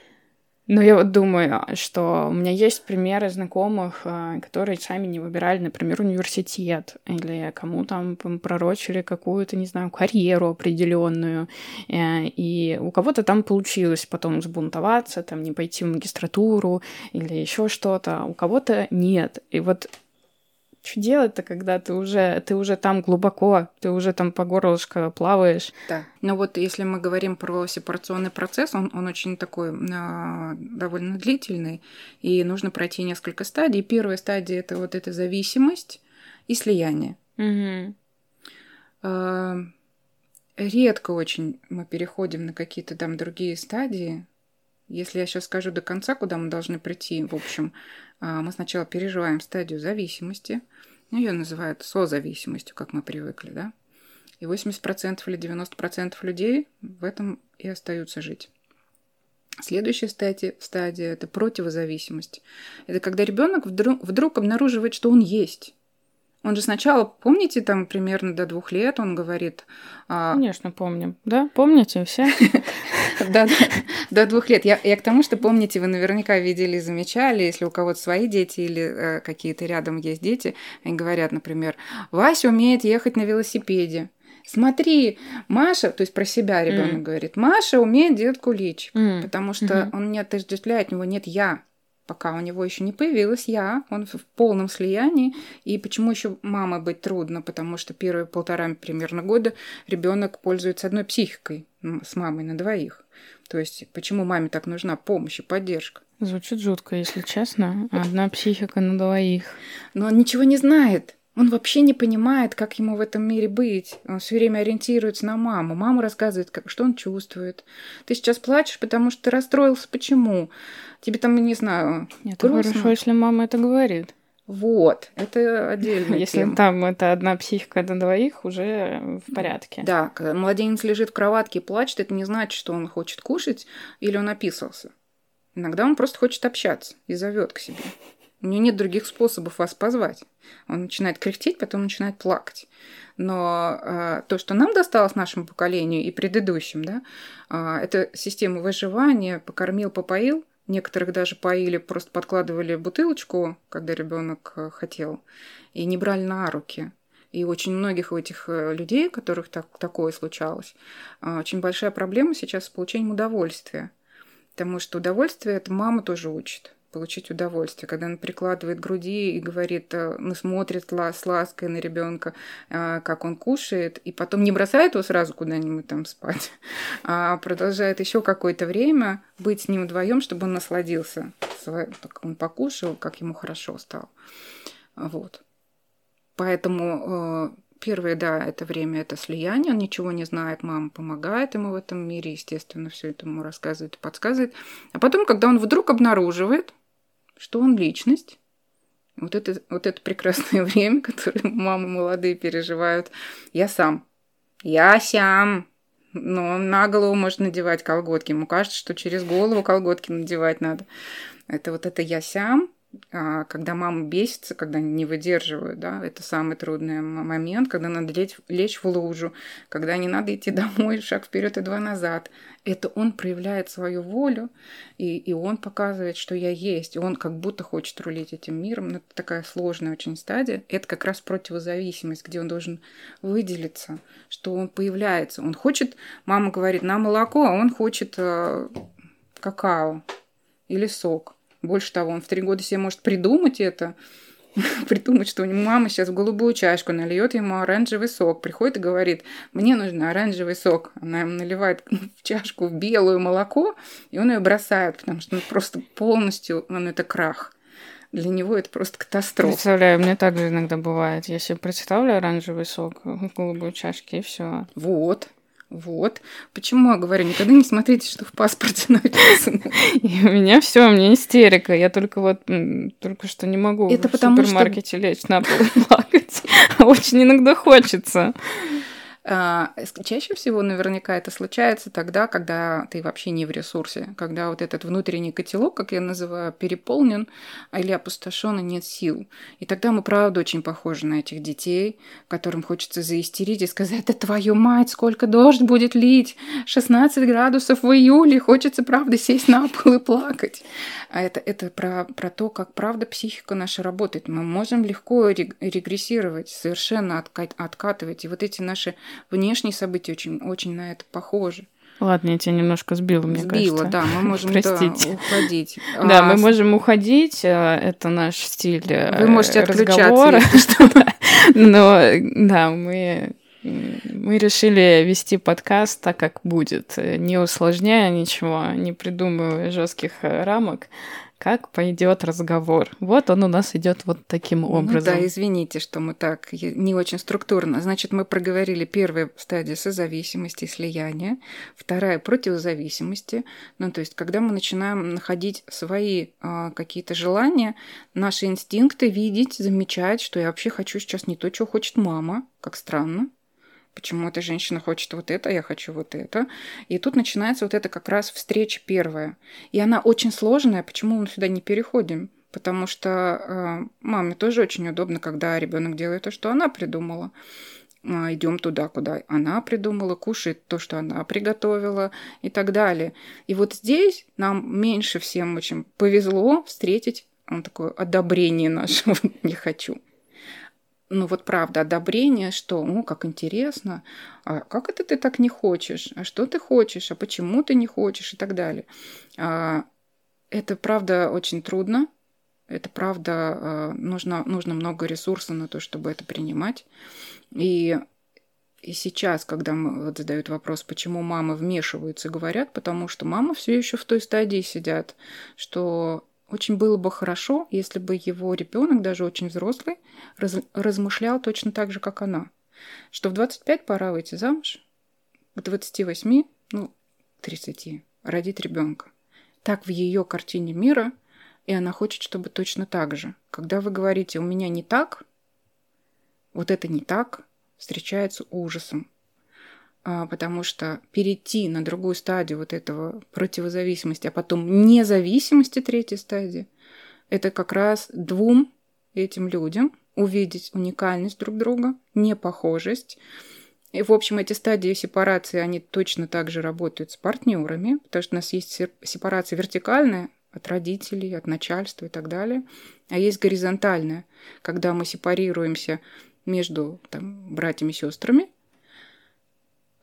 Но я вот думаю, что у меня есть примеры знакомых, э, которые сами не выбирали, например, университет, или кому там пророчили какую-то, не знаю, карьеру определенную, э, и у кого-то там получилось потом сбунтоваться, там не пойти в магистратуру или еще что-то, а у кого-то нет. И вот что делать-то, когда ты уже, ты уже там глубоко, ты уже там по горлышко плаваешь? Да. Но вот если мы говорим про сепарационный процесс, он, он очень такой э, довольно длительный, и нужно пройти несколько стадий. Первая стадия – это вот эта зависимость и слияние. Угу. Э, редко очень мы переходим на какие-то там другие стадии. Если я сейчас скажу до конца, куда мы должны прийти, в общем, а, мы сначала переживаем стадию зависимости, ну, ее называют созависимостью, как мы привыкли, да, и 80% или 90% людей в этом и остаются жить. Следующая стадия, стадия – это противозависимость. Это когда ребенок вдруг, вдруг обнаруживает, что он есть. Он же сначала, помните, там примерно до двух лет он говорит... А, Конечно, помним. Да, помните все? <laughs> <laughs> До двух лет. Я к тому, что помните, вы наверняка видели и замечали, если у кого-то свои дети или э, какие-то рядом есть дети, они говорят, например, Вася умеет ехать на велосипеде. Смотри, Маша, то есть про себя ребенок говорит, Маша умеет делать куличик, потому что он не отождествляет, у него нет я пока у него еще не появилась я, он в полном слиянии. И почему еще мама быть трудно? Потому что первые полтора примерно года ребенок пользуется одной психикой с мамой на двоих. То есть почему маме так нужна помощь и поддержка? Звучит жутко, если честно. Одна психика на двоих. Но он ничего не знает. Он вообще не понимает, как ему в этом мире быть. Он все время ориентируется на маму. Мама рассказывает, как, что он чувствует. Ты сейчас плачешь, потому что ты расстроился. Почему? Тебе там, не знаю, Нет, грустно. хорошо, если мама это говорит. Вот, это отдельно. Если тема. там это одна психика на двоих, уже в порядке. Да, когда младенец лежит в кроватке и плачет, это не значит, что он хочет кушать или он описался. Иногда он просто хочет общаться и зовет к себе. У него нет других способов вас позвать. Он начинает кряхтеть, потом начинает плакать. Но э, то, что нам досталось нашему поколению и предыдущим, да, э, это система выживания, покормил, попоил, Некоторых даже поили, просто подкладывали бутылочку, когда ребенок э, хотел, и не брали на руки. И очень многих у этих э, людей, которых так, такое случалось, э, очень большая проблема сейчас с получением удовольствия. Потому что удовольствие это мама тоже учит получить удовольствие, когда она прикладывает груди и говорит, э, ну, смотрит с лаской на ребенка, э, как он кушает, и потом не бросает его сразу куда-нибудь там спать, <laughs> а продолжает еще какое-то время быть с ним вдвоем, чтобы он насладился, как он покушал, как ему хорошо стало. Вот. Поэтому э, первое, да, это время, это слияние, он ничего не знает, мама помогает ему в этом мире, естественно, все это ему рассказывает и подсказывает. А потом, когда он вдруг обнаруживает, что он личность. Вот это, вот это прекрасное <laughs> время, которое мамы молодые переживают. Я сам. Я сам. Но на голову может надевать колготки. Ему кажется, что через голову колготки надевать надо. Это вот это я сам, а, когда мама бесится, когда не выдерживают, да, это самый трудный момент, когда надо лечь, лечь в лужу, когда не надо идти <laughs> домой, шаг вперед и два назад. Это он проявляет свою волю, и, и он показывает, что я есть, и он как будто хочет рулить этим миром. Но это такая сложная очень стадия. Это как раз противозависимость, где он должен выделиться, что он появляется. Он хочет, мама говорит, на молоко, а он хочет э, какао или сок. Больше того, он в три года себе может придумать это, <laughs> придумать, что у него мама сейчас в голубую чашку нальет ему оранжевый сок. Приходит и говорит, мне нужен оранжевый сок. Она ему наливает в <laughs> чашку в белое молоко, и он ее бросает, потому что он просто полностью, он это крах. Для него это просто катастрофа. Представляю, мне также иногда бывает. Я себе представлю оранжевый сок в голубой чашке, и все. Вот. Вот. Почему я говорю, никогда не смотрите, что в паспорте <laughs> написано. И у меня все, у меня истерика. Я только вот только что не могу Это в потому, супермаркете что... лечь на пол <laughs> плакать. Очень иногда хочется. А, чаще всего наверняка это случается тогда, когда ты вообще не в ресурсе, когда вот этот внутренний котелок, как я называю, переполнен или опустошен, и нет сил. И тогда мы, правда, очень похожи на этих детей, которым хочется заистерить и сказать, это твою мать, сколько дождь будет лить, 16 градусов в июле, хочется, правда, сесть на пол и плакать. А это, это про, про то, как, правда, психика наша работает. Мы можем легко регрессировать, совершенно откатывать. И вот эти наши внешние события очень, очень на это похожи. Ладно, я тебя немножко сбила, мне сбила, кажется. да, мы <laughs> можем Простите. Да, уходить. Да, а, мы можем уходить, э, это наш стиль э, Вы можете разговора. <laughs> Но да, мы мы решили вести подкаст так, как будет, не усложняя ничего, не придумывая жестких э, рамок как пойдет разговор. Вот он у нас идет вот таким образом. Ну да, извините, что мы так не очень структурно. Значит, мы проговорили первую стадию созависимости, слияния, вторая противозависимости. Ну, то есть, когда мы начинаем находить свои а, какие-то желания, наши инстинкты видеть, замечать, что я вообще хочу сейчас не то, чего хочет мама, как странно, почему эта женщина хочет вот это, а я хочу вот это. И тут начинается вот это как раз встреча первая. И она очень сложная, почему мы сюда не переходим? Потому что э, маме тоже очень удобно, когда ребенок делает то, что она придумала. Э, идем туда, куда она придумала, кушает то, что она приготовила и так далее. И вот здесь нам меньше всем очень повезло встретить он такое одобрение наше <laughs> «не хочу» ну вот правда, одобрение, что, ну, как интересно, а как это ты так не хочешь, а что ты хочешь, а почему ты не хочешь? и так далее. А, это правда очень трудно, это правда а, нужно, нужно много ресурсов на то, чтобы это принимать. И, и сейчас, когда мы, вот задают вопрос, почему мамы вмешиваются, говорят, потому что мама все еще в той стадии сидят, что очень было бы хорошо, если бы его ребенок, даже очень взрослый, раз, размышлял точно так же, как она. Что в 25 пора выйти замуж, к 28, ну, 30, родить ребенка. Так в ее картине мира и она хочет, чтобы точно так же. Когда вы говорите «у меня не так», вот это не так встречается ужасом. А, потому что перейти на другую стадию вот этого противозависимости, а потом независимости третьей стадии, это как раз двум этим людям увидеть уникальность друг друга, непохожесть. И, в общем, эти стадии сепарации, они точно так же работают с партнерами, потому что у нас есть сепарация вертикальная от родителей, от начальства и так далее, а есть горизонтальная, когда мы сепарируемся между там, братьями и сестрами,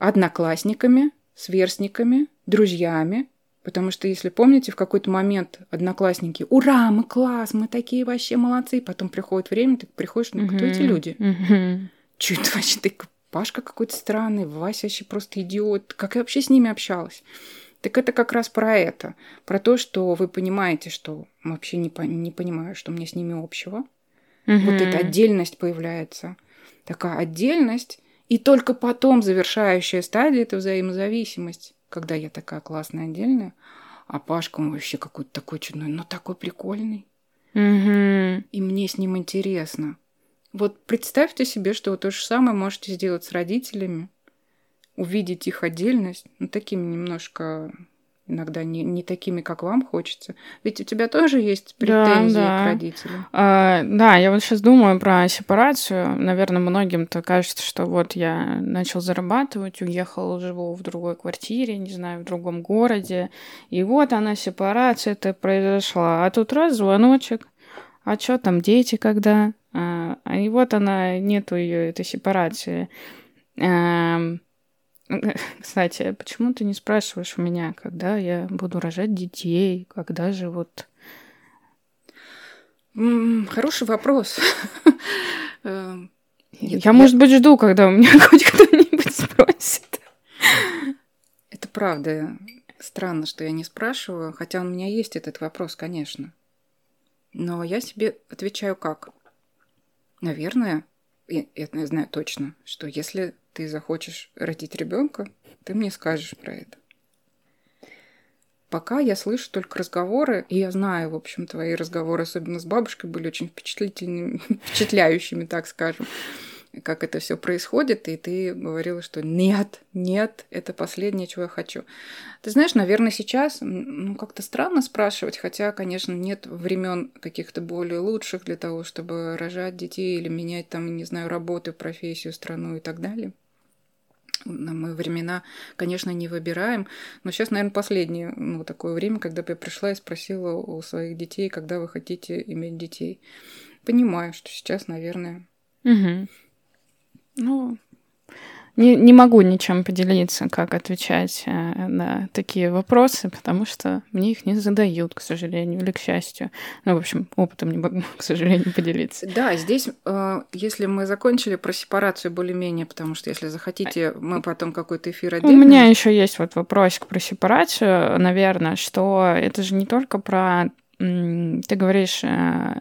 одноклассниками, сверстниками, друзьями. Потому что, если помните, в какой-то момент одноклассники «Ура, мы класс, мы такие вообще молодцы!» и Потом приходит время, ты приходишь, ну, кто эти люди? Чё это вообще? Ты Пашка какой-то странный, Вася вообще просто идиот. Как я вообще с ними общалась? Так это как раз про это. Про то, что вы понимаете, что вообще не, по- не понимаю, что мне с ними общего. Вот эта отдельность появляется. Такая отдельность. И только потом завершающая стадия – это взаимозависимость. Когда я такая классная, отдельная, а Пашка он вообще какой-то такой чудной, но такой прикольный. Мгм. И мне с ним интересно. Вот представьте себе, что вы то же самое можете сделать с родителями. Увидеть их отдельность, ну, такими немножко иногда не, не такими, как вам хочется. Ведь у тебя тоже есть Да, претензии да. к родителям. А, да, я вот сейчас думаю про сепарацию. Наверное, многим-то кажется, что вот я начал зарабатывать, уехал, живу в другой квартире, не знаю, в другом городе, и вот она, сепарация-то произошла. А тут раз звоночек, а что там дети когда? А, а и вот она, нету ее этой сепарации. Эм, <laughs> Кстати, почему ты не спрашиваешь у меня, когда я буду рожать детей, когда же вот Хороший вопрос. <laughs> Эм, я, может быть, жду, когда у меня <laughs> хоть кто-нибудь спросит. Это правда. Странно, что я не спрашиваю, хотя у меня есть этот вопрос, конечно. Но я себе отвечаю как? Наверное, я, я знаю точно, что если ты захочешь родить ребенка, ты мне скажешь про это. Пока я слышу только разговоры, и я знаю, в общем, твои разговоры, особенно с бабушкой, были очень впечатлительными, <laughs> впечатляющими, так скажем, как это все происходит, и ты говорила, что нет, нет, это последнее, чего я хочу. Ты знаешь, наверное, сейчас, ну, как-то странно спрашивать, хотя, конечно, нет времен каких-то более лучших для того, чтобы рожать детей или менять там, не знаю, работу, профессию, страну и так далее. На мы времена, конечно, не выбираем, но сейчас, наверное, последнее ну, такое время, когда бы я пришла и спросила у своих детей, когда вы хотите иметь детей. Понимаю, что сейчас, наверное, Мгм. Ну, не, не могу ничем поделиться, как отвечать э, на такие вопросы, потому что мне их не задают, к сожалению, или к счастью. Ну, в общем, опытом не могу, <laughs> к сожалению, поделиться. Да, здесь, э, если мы закончили про сепарацию более-менее, потому что если захотите, мы потом какой-то эфир У отдельно. меня еще есть вот вопросик про сепарацию, наверное, что это же не только про, ты говоришь, э,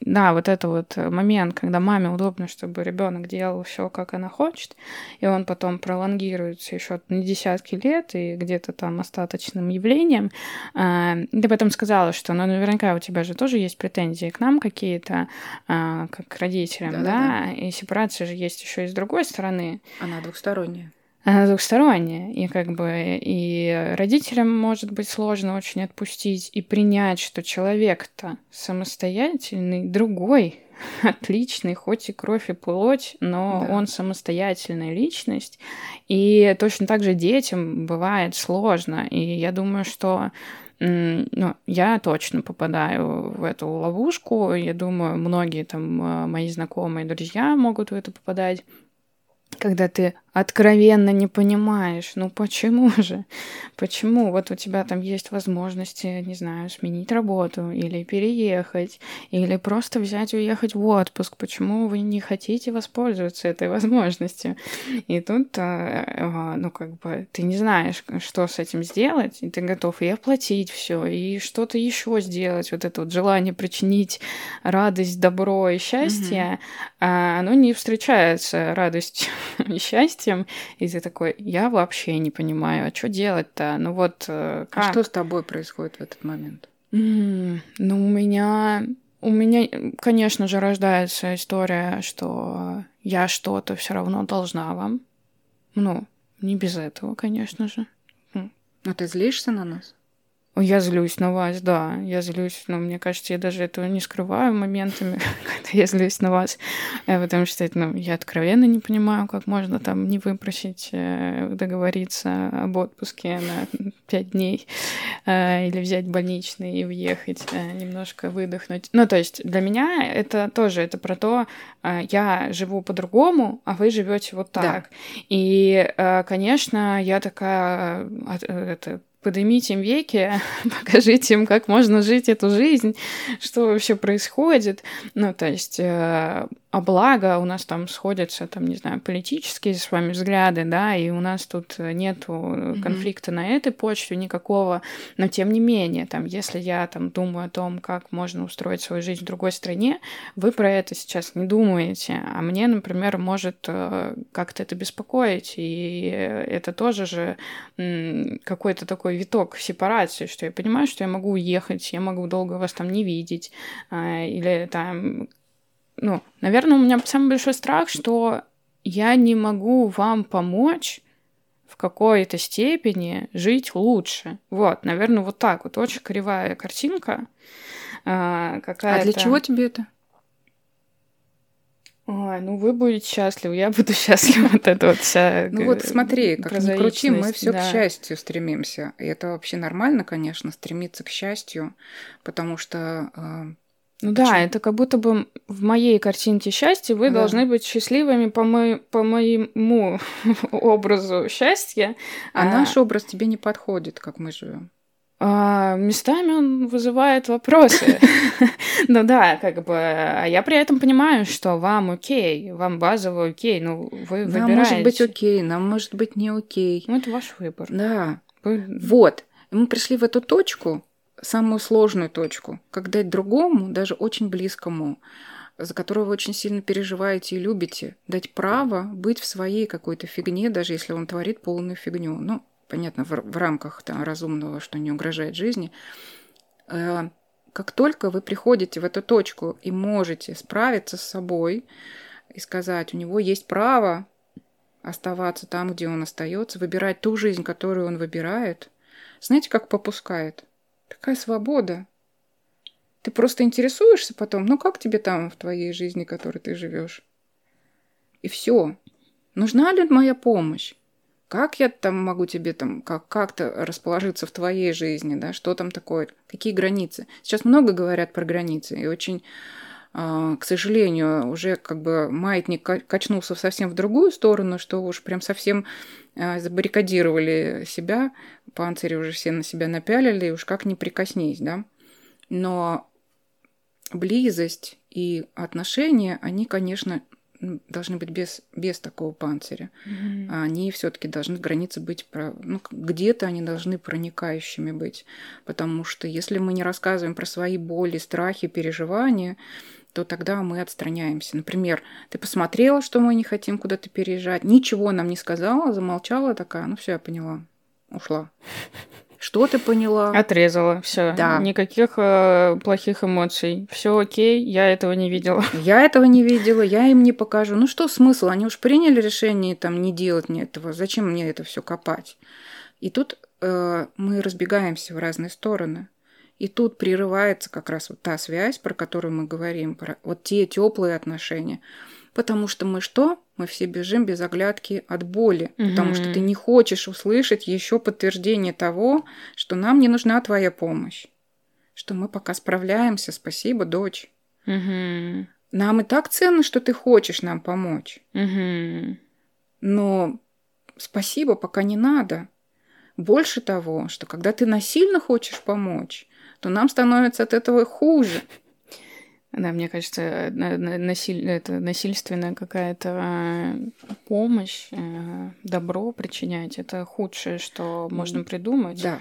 да, вот это вот момент, когда маме удобно, чтобы ребенок делал все, как она хочет, и он потом пролонгируется еще на десятки лет и где-то там остаточным явлением. А, Ты потом сказала, что, ну, наверняка у тебя же тоже есть претензии к нам какие-то, а, как к родителям, да, Да-да-да. и сепарация же есть еще и с другой стороны. Она двухсторонняя. Она двухсторонняя, и как бы и родителям может быть сложно очень отпустить и принять, что человек-то самостоятельный, другой, <laughs> отличный, хоть и кровь и плоть, но Да. он самостоятельная личность. И точно так же детям бывает сложно. И я думаю, что ну, я точно попадаю в эту ловушку. Я думаю, многие там э, мои знакомые друзья могут в это попадать когда ты откровенно не понимаешь, ну почему <laughs> же? Почему? Вот у тебя там есть возможности, не знаю, сменить работу или переехать, или просто взять и уехать в отпуск. Почему вы не хотите воспользоваться этой <laughs> возможностью? И тут, э, э, ну как бы, ты не знаешь, что с этим сделать, и ты готов и оплатить все, и что-то еще сделать. Вот это вот желание причинить радость, добро и счастье, а оно не встречается радостью <laughs> и счастьем, и ты такой, я вообще не понимаю, а что делать-то? Ну вот э, А как? что с тобой происходит в этот момент? Mm, ну, у меня у меня, конечно же, рождается история, что я что-то все равно должна вам. Ну, не без этого, конечно же. Но ты злишься на нас? Я злюсь на вас, да, я злюсь, но мне кажется, я даже этого не скрываю моментами, <laughs> когда я злюсь на вас, э, потому что ну, я откровенно не понимаю, как можно там не выпросить, э, договориться об отпуске на пять дней э, или взять больничный и уехать, немножко выдохнуть. Ну, то есть для меня это тоже, это про то, я живу по-другому, а вы живете вот так. Да. И, конечно, я такая, это, поднимите им веки, <laughs> покажите им, как можно жить эту жизнь, что вообще происходит. Ну, то есть э, а благо у нас там сходятся, там, не знаю, политические с вами взгляды, да, и у нас тут нету mm-hmm. конфликта на этой почве никакого, но тем не менее, там, если я там думаю о том, как можно устроить свою жизнь в другой стране, вы про это сейчас не думаете, а мне, например, может э, как-то это беспокоить, и это тоже же какой-то такой виток сепарации, что я понимаю, что я могу уехать, я могу долго вас там не видеть, или там ну, наверное, у меня самый большой страх, что я не могу вам помочь в какой-то степени жить лучше. Вот, наверное, вот так вот. Очень кривая картинка. А, какая а для чего тебе это? Ой, ну вы будете счастливы, я буду <laughs> счастлива. Вот это вот вся Ну вот смотри, как ни крути, мы все да. к счастью стремимся. И это вообще нормально, конечно, стремиться к счастью, потому что ну да, это как будто бы в моей картинке счастья вы да. должны быть счастливыми по, мо- по моему <laughs> образу счастья. А, а наш образ тебе не подходит, как мы живем. А, местами он вызывает вопросы. <laughs> ну да, как бы. А я при этом понимаю, что вам окей, вам базово окей, ну вы выбираете. Нам может быть окей, нам может быть не окей. Ну это ваш выбор. Да. Вот. Мы пришли в эту точку, самую сложную точку, как дать другому, даже очень близкому, за которого вы очень сильно переживаете и любите, дать право быть в своей какой-то фигне, даже если он творит полную фигню. Ну, понятно, в, в рамках там, разумного, что не угрожает жизни. Э, как только вы приходите в эту точку и можете справиться с собой и сказать, у него есть право оставаться там, где он остается, выбирать ту жизнь, которую он выбирает, знаете, как попускает? Такая свобода. Ты просто интересуешься потом, ну как тебе там в твоей жизни, в которой ты живешь? И все. Нужна ли моя помощь? Как я там могу тебе там как, как-то расположиться в твоей жизни, да? Что там такое? Какие границы? Сейчас много говорят про границы, и очень, э, к сожалению, уже как бы маятник качнулся совсем в другую сторону, что уж прям совсем э, забаррикадировали себя панцири уже все на себя напялили, и уж как не прикоснись, да. Но близость и отношения, они, конечно, должны быть без, без такого панциря. Mm-hmm. Они все-таки должны границы быть, про, ну, где-то они должны проникающими быть. Потому что если мы не рассказываем про свои боли, страхи, переживания, то тогда мы отстраняемся. Например, ты посмотрела, что мы не хотим куда-то переезжать, ничего нам не сказала, замолчала такая, ну все, я поняла ушла. Что ты поняла? Отрезала, все. Да. Никаких э, плохих эмоций. Все окей, я этого не видела. <laughs> Я этого не видела, я им не покажу. Ну что смысл? Они уж приняли решение там не делать мне этого. Зачем мне это все копать? И тут э, мы разбегаемся в разные стороны. И тут прерывается как раз вот та связь, про которую мы говорим, про вот те теплые отношения. Потому что мы что? Мы все бежим без оглядки от боли, угу. потому что ты не хочешь услышать еще подтверждение того, что нам не нужна твоя помощь, что мы пока справляемся. Спасибо, дочь. Угу. Нам и так ценно, что ты хочешь нам помочь. Угу. Но спасибо, пока не надо. Больше того, что когда ты насильно хочешь помочь, то нам становится от этого хуже. Да, мне кажется, насиль... это насильственная какая-то а, помощь, э, добро причинять, это худшее, что можно придумать. Да.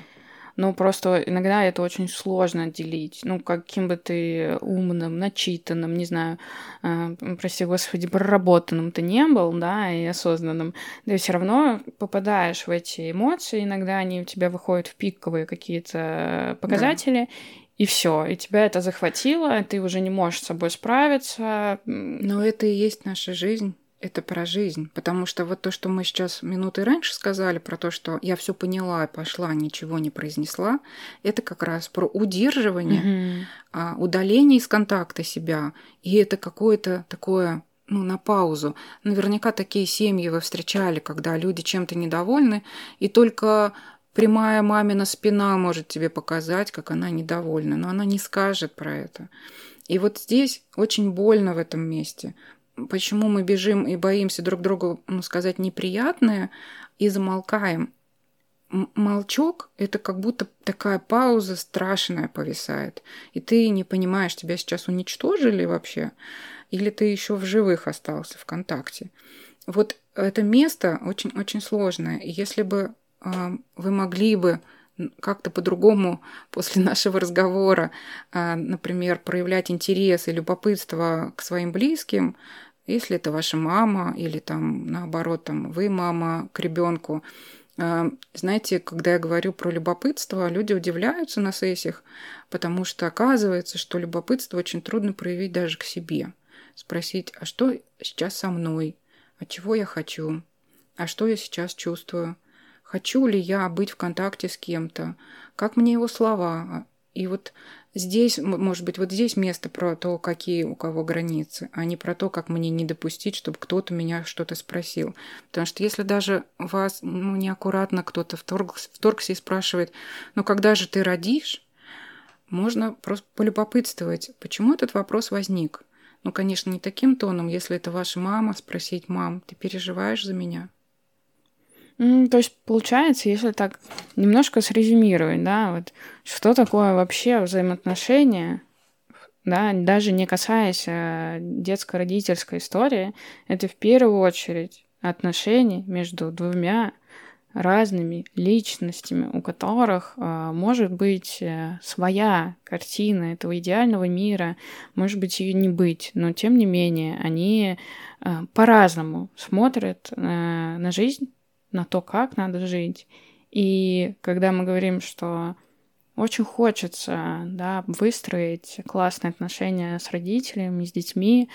Но просто иногда это очень сложно отделить. Ну, каким бы ты умным, начитанным, не знаю, э, прости господи, проработанным ты не был, да, и осознанным, ты все равно попадаешь в эти эмоции. Иногда они у тебя выходят в пиковые какие-то показатели, да и все, и тебя это захватило, ты уже не можешь с собой справиться. Но это и есть наша жизнь это про жизнь. Потому что вот то, что мы сейчас минуты раньше сказали, про то, что я все поняла, пошла, ничего не произнесла, это как раз про удерживание, mm-hmm. удаление из контакта себя. И это какое-то такое ну, на паузу. Наверняка такие семьи вы встречали, когда люди чем-то недовольны, и только прямая мамина спина может тебе показать, как она недовольна, но она не скажет про это. И вот здесь очень больно в этом месте, почему мы бежим и боимся друг другу ну, сказать неприятное и замолкаем. Молчок – это как будто такая пауза страшная повисает. И ты не понимаешь, тебя сейчас уничтожили вообще, или ты еще в живых остался в контакте. Вот это место очень-очень сложное. И если бы вы могли бы как-то по-другому <laughs> после нашего разговора, э, например, проявлять интерес и любопытство к своим близким, если это ваша мама или там наоборот там вы мама к ребенку. А, знаете, когда я говорю про любопытство, люди удивляются на сессиях, потому что оказывается, что любопытство очень трудно проявить даже к себе. Спросить, а что сейчас со мной? А чего я хочу? А что я сейчас чувствую? Хочу ли я быть в контакте с кем-то? Как мне его слова? И вот Здесь, может быть, вот здесь место про то, какие у кого границы, а не про то, как мне не допустить, чтобы кто-то меня что-то спросил. Потому что если даже вас ну, неаккуратно кто-то вторгся, вторгся и спрашивает, ну когда же ты родишь, можно просто полюбопытствовать, почему этот вопрос возник. Ну, конечно, не таким тоном, если это ваша мама, спросить, мам, ты переживаешь за меня? То есть, получается, если так немножко срезюмировать, да, вот что такое вообще взаимоотношения, да, даже не касаясь э, детско-родительской истории, это в первую очередь отношения между двумя разными личностями, у которых э, может быть э, своя картина этого идеального мира, может быть ее не быть, но тем не менее они э, по-разному смотрят э, на жизнь, на то, как надо жить. И когда мы говорим, что очень хочется да, выстроить классные отношения с родителями, с детьми,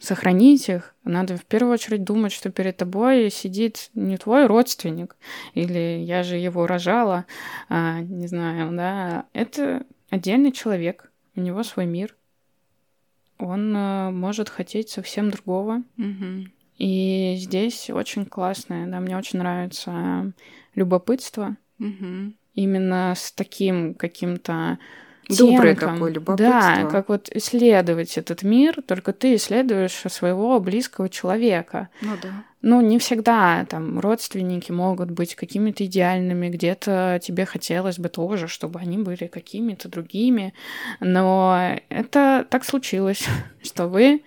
сохранить их, надо в первую очередь думать, что перед тобой сидит не твой родственник, или я же его рожала, а, не знаю, да, это отдельный человек, у него свой мир, он а, может хотеть совсем другого, угу. И здесь очень классное, да, мне очень нравится любопытство. Угу. Именно с таким каким-то Доброе такое любопытство. Да, как вот исследовать этот мир, только ты исследуешь своего близкого человека. Ну да. Ну, не всегда там родственники могут быть какими-то идеальными, где-то тебе хотелось бы тоже, чтобы они были какими-то другими, но это так случилось, <laughs> что вы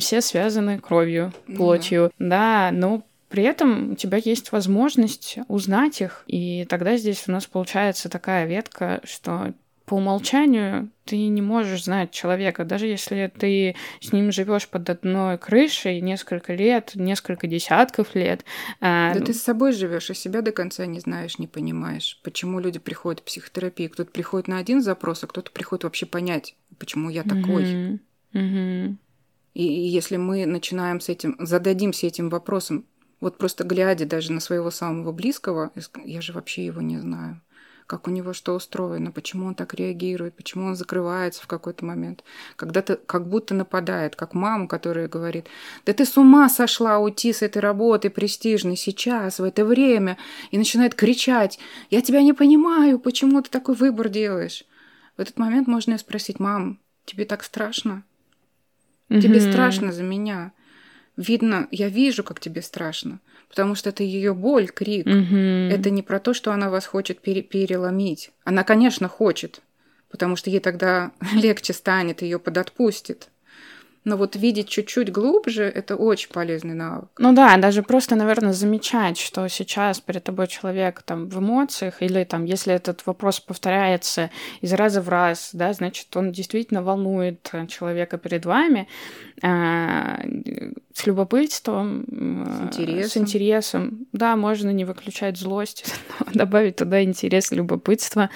все связаны кровью, плотью, mm-hmm. да, но при этом у тебя есть возможность узнать их, и тогда здесь у нас получается такая ветка, что по умолчанию ты не можешь знать человека, даже если ты с ним живешь под одной крышей несколько лет, несколько десятков лет. А, да ты с собой живешь, и себя до конца не знаешь, не понимаешь, почему люди приходят в психотерапию. Кто-то приходит на один запрос, а кто-то приходит вообще понять, почему я такой. Mm-hmm. Mm-hmm. И если мы начинаем с этим, зададимся этим вопросом, вот просто глядя даже на своего самого близкого, я же вообще его не знаю, как у него что устроено, почему он так реагирует, почему он закрывается в какой-то момент, когда-то как будто нападает, как мама, которая говорит, да ты с ума сошла уйти с этой работы престижной сейчас, в это время, и начинает кричать, я тебя не понимаю, почему ты такой выбор делаешь. В этот момент можно спросить, мам, тебе так страшно? Тебе страшно за меня. Видно, я вижу, как тебе страшно, потому что это ее боль, крик. Это не про то, что она вас хочет пере переломить. Она, конечно, хочет, потому что ей тогда <laughs> легче станет, ее подотпустит. Но вот видеть чуть-чуть глубже — это очень полезный навык. Ну да, даже просто, наверное, замечать, что сейчас перед тобой человек там в эмоциях, или там, если этот вопрос повторяется из раза в раз, да, значит, он действительно волнует человека перед вами э, с любопытством, с интересом. с интересом. Да, можно не выключать злость, <laughs> добавить туда интерес, любопытство.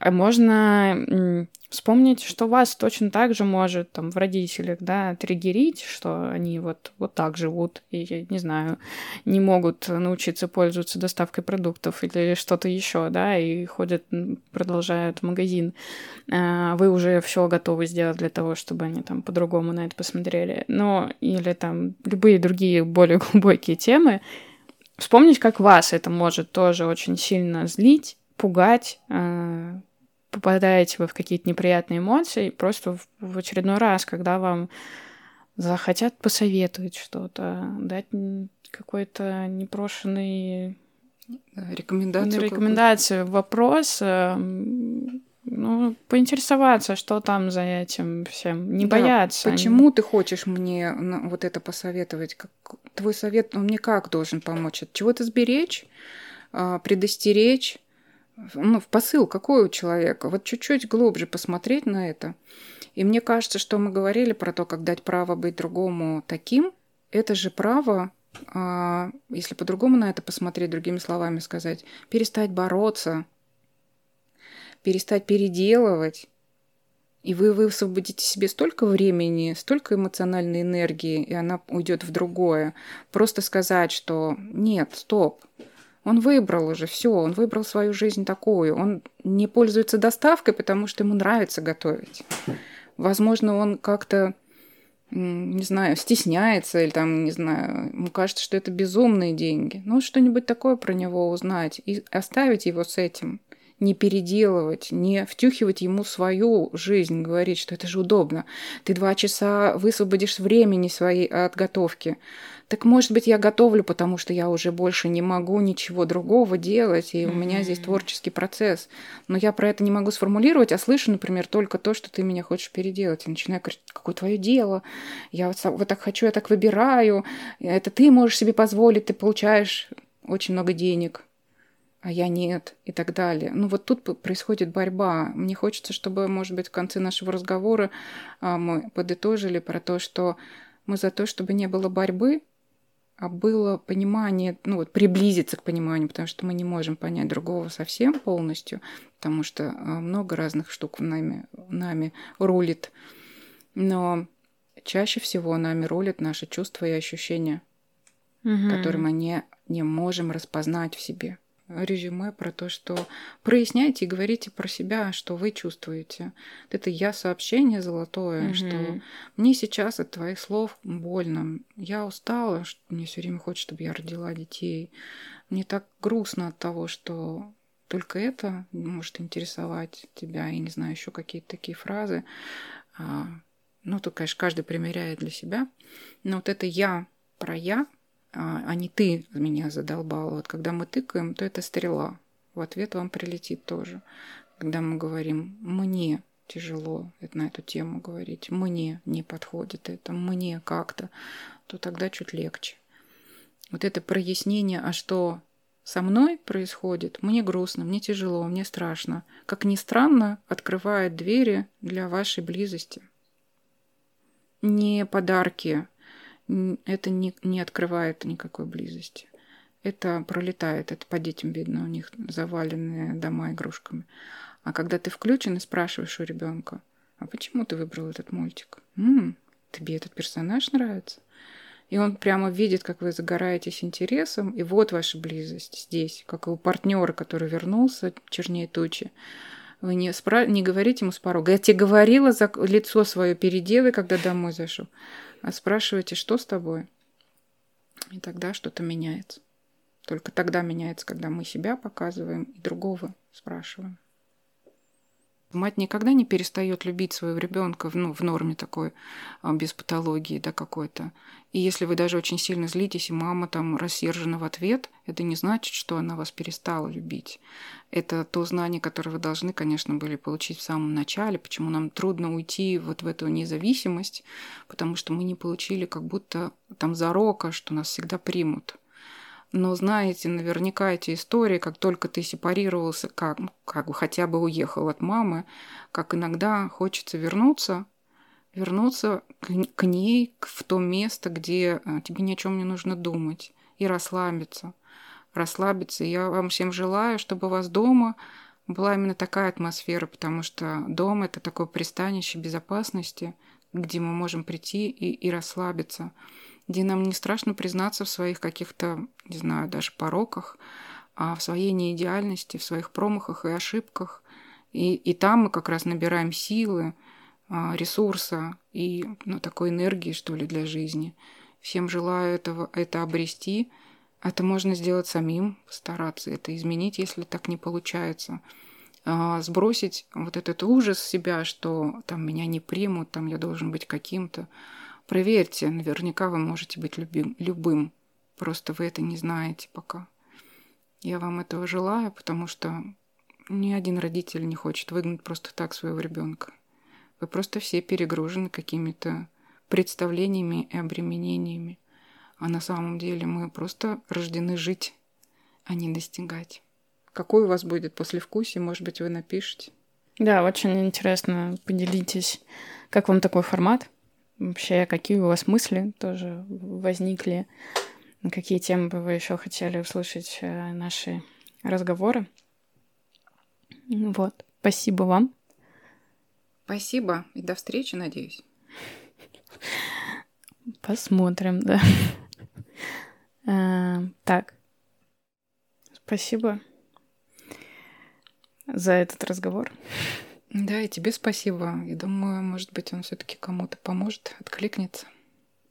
А можно вспомнить, что вас точно так же может там в родителях, да, триггерить, что они вот, вот так живут и, не знаю, не могут научиться пользоваться доставкой продуктов или что-то еще, да, и ходят, продолжают магазин. А вы уже все готовы сделать для того, чтобы они там по-другому на это посмотрели. Но или там любые другие более <laughs> глубокие темы, вспомнить, как вас это может тоже очень сильно злить, пугать, а, попадаете вы в какие-то неприятные эмоции, просто в, в очередной раз, когда вам захотят посоветовать что-то, дать какой-то непрошенный рекомендацию, рекомендацию вопрос, эм, ну, поинтересоваться, что там за этим всем, не да, бояться. Почему ты хочешь мне вот это посоветовать? Как, твой совет, он мне как должен помочь? От чего-то сберечь, а, предостеречь? Ну, в посыл какой у человека. Вот чуть-чуть глубже посмотреть на это. И мне кажется, что мы говорили про то, как дать право быть другому таким. Это же право, а, если по-другому на это посмотреть, другими словами сказать, перестать бороться, перестать переделывать. И вы высвободите себе столько времени, столько эмоциональной энергии, и она уйдет в другое. Просто сказать, что нет, стоп, он выбрал уже все, он выбрал свою жизнь такую. Он не пользуется доставкой, потому что ему нравится готовить. Возможно, он как-то, не знаю, стесняется или там, не знаю, ему кажется, что это безумные деньги. Ну, что-нибудь такое про него узнать и оставить его с этим не переделывать, не втюхивать ему свою жизнь, говорить, что это же удобно. Ты два часа высвободишь времени своей от готовки. Так может быть, я готовлю, потому что я уже больше не могу ничего другого делать, и у меня здесь творческий процесс. Но я про это не могу сформулировать, а слышу, например, только то, что ты меня хочешь переделать. И начинаю говорить, какое твое дело? Я вот, вот так хочу, я так выбираю. Это ты можешь себе позволить, ты получаешь очень много денег а я нет, и так далее. Ну вот тут происходит борьба. Мне хочется, чтобы, может быть, в конце нашего разговора а, мы подытожили про то, что мы за то, чтобы не было борьбы, а было понимание, ну вот приблизиться к пониманию, потому что мы не можем понять другого совсем полностью, потому что а, много разных штук нами, нами рулит. Но чаще всего нами рулят наши чувства и ощущения, угу. которые мы не, не можем распознать в себе резюме про то, что проясняйте и говорите про себя, что вы чувствуете. Это я сообщение золотое, mm что мне сейчас от твоих слов больно. Я устала, что мне все время хочется, чтобы я родила детей. Мне так грустно от того, что только это может интересовать тебя, и не знаю, еще какие-то такие фразы. А, ну, то, конечно, каждый примеряет для себя. Но вот это я про я, а, а не ты меня задолбал. Вот когда мы тыкаем, то это стрела. В ответ вам прилетит тоже. Когда мы говорим «мне тяжело на эту тему говорить, мне не подходит это, мне как-то», то тогда чуть легче. Вот это прояснение, а что со мной происходит, мне грустно, мне тяжело, мне страшно. Как ни странно, открывает двери для вашей близости. Не подарки, это не, не открывает никакой близости. Это пролетает, это по детям видно, у них заваленные дома игрушками. А когда ты включен и спрашиваешь у ребенка, а почему ты выбрал этот мультик? М-м, тебе этот персонаж нравится? И он прямо видит, как вы загораетесь интересом, и вот ваша близость здесь, как у партнера, который вернулся, чернее тучи. Вы не, спра... не говорите ему с порога. Я тебе говорила, за лицо свое переделай, когда домой зашел а спрашиваете, что с тобой? И тогда что-то меняется. Только тогда меняется, когда мы себя показываем и другого спрашиваем. Мать никогда не перестает любить своего ребенка ну, в норме такой, а, без патологии да, какой-то. И если вы даже очень сильно злитесь, и мама там рассержена в ответ, это не значит, что она вас перестала любить. Это то знание, которое вы должны, конечно, были получить в самом начале, почему нам трудно уйти вот в эту независимость, потому что мы не получили как будто там зарока, что нас всегда примут. Но знаете наверняка эти истории, как только ты сепарировался, как, как бы хотя бы уехал от мамы, как иногда хочется вернуться, вернуться к ней в то место, где э, тебе ни о чем не нужно думать, и расслабиться. расслабиться. Я вам всем желаю, чтобы у вас дома была именно такая атмосфера, потому что дом — это такое пристанище безопасности, где мы можем прийти и, и расслабиться, где нам не страшно признаться в своих каких-то, не знаю, даже пороках, а в своей неидеальности, в своих промахах и ошибках. И, и там мы как раз набираем силы, а, ресурса и ну, такой энергии, что ли, для жизни. Всем желаю этого, это обрести. Это можно сделать самим, постараться это изменить, если так не получается. А, сбросить вот этот ужас себя, что там меня не примут, там я должен быть каким-то. Проверьте, наверняка вы можете быть любим, любым. Просто вы это не знаете пока. Я вам этого желаю, потому что ни один родитель не хочет выгнать просто так своего ребенка. Вы просто все перегружены какими-то представлениями и обременениями. А на самом деле мы просто рождены жить, а не достигать. Какой у вас будет послевкусие, может быть, вы напишите. Да, очень интересно. Поделитесь, как вам такой формат? Вообще, какие у вас мысли тоже возникли? На какие темы бы вы еще хотели услышать э, наши разговоры? Вот. Спасибо вам. Спасибо и до встречи, надеюсь. Посмотрим, да. А, так. Спасибо за этот разговор. Да, и тебе спасибо. И думаю, может быть, он все-таки кому-то поможет, откликнется.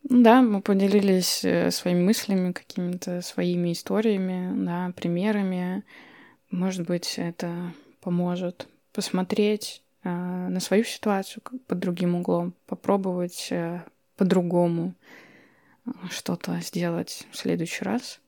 Да, мы поделились э, своими мыслями, какими-то своими историями, да, примерами. Может быть, это поможет посмотреть э, на свою ситуацию под другим углом, попробовать э, по-другому э, что-то сделать в следующий раз.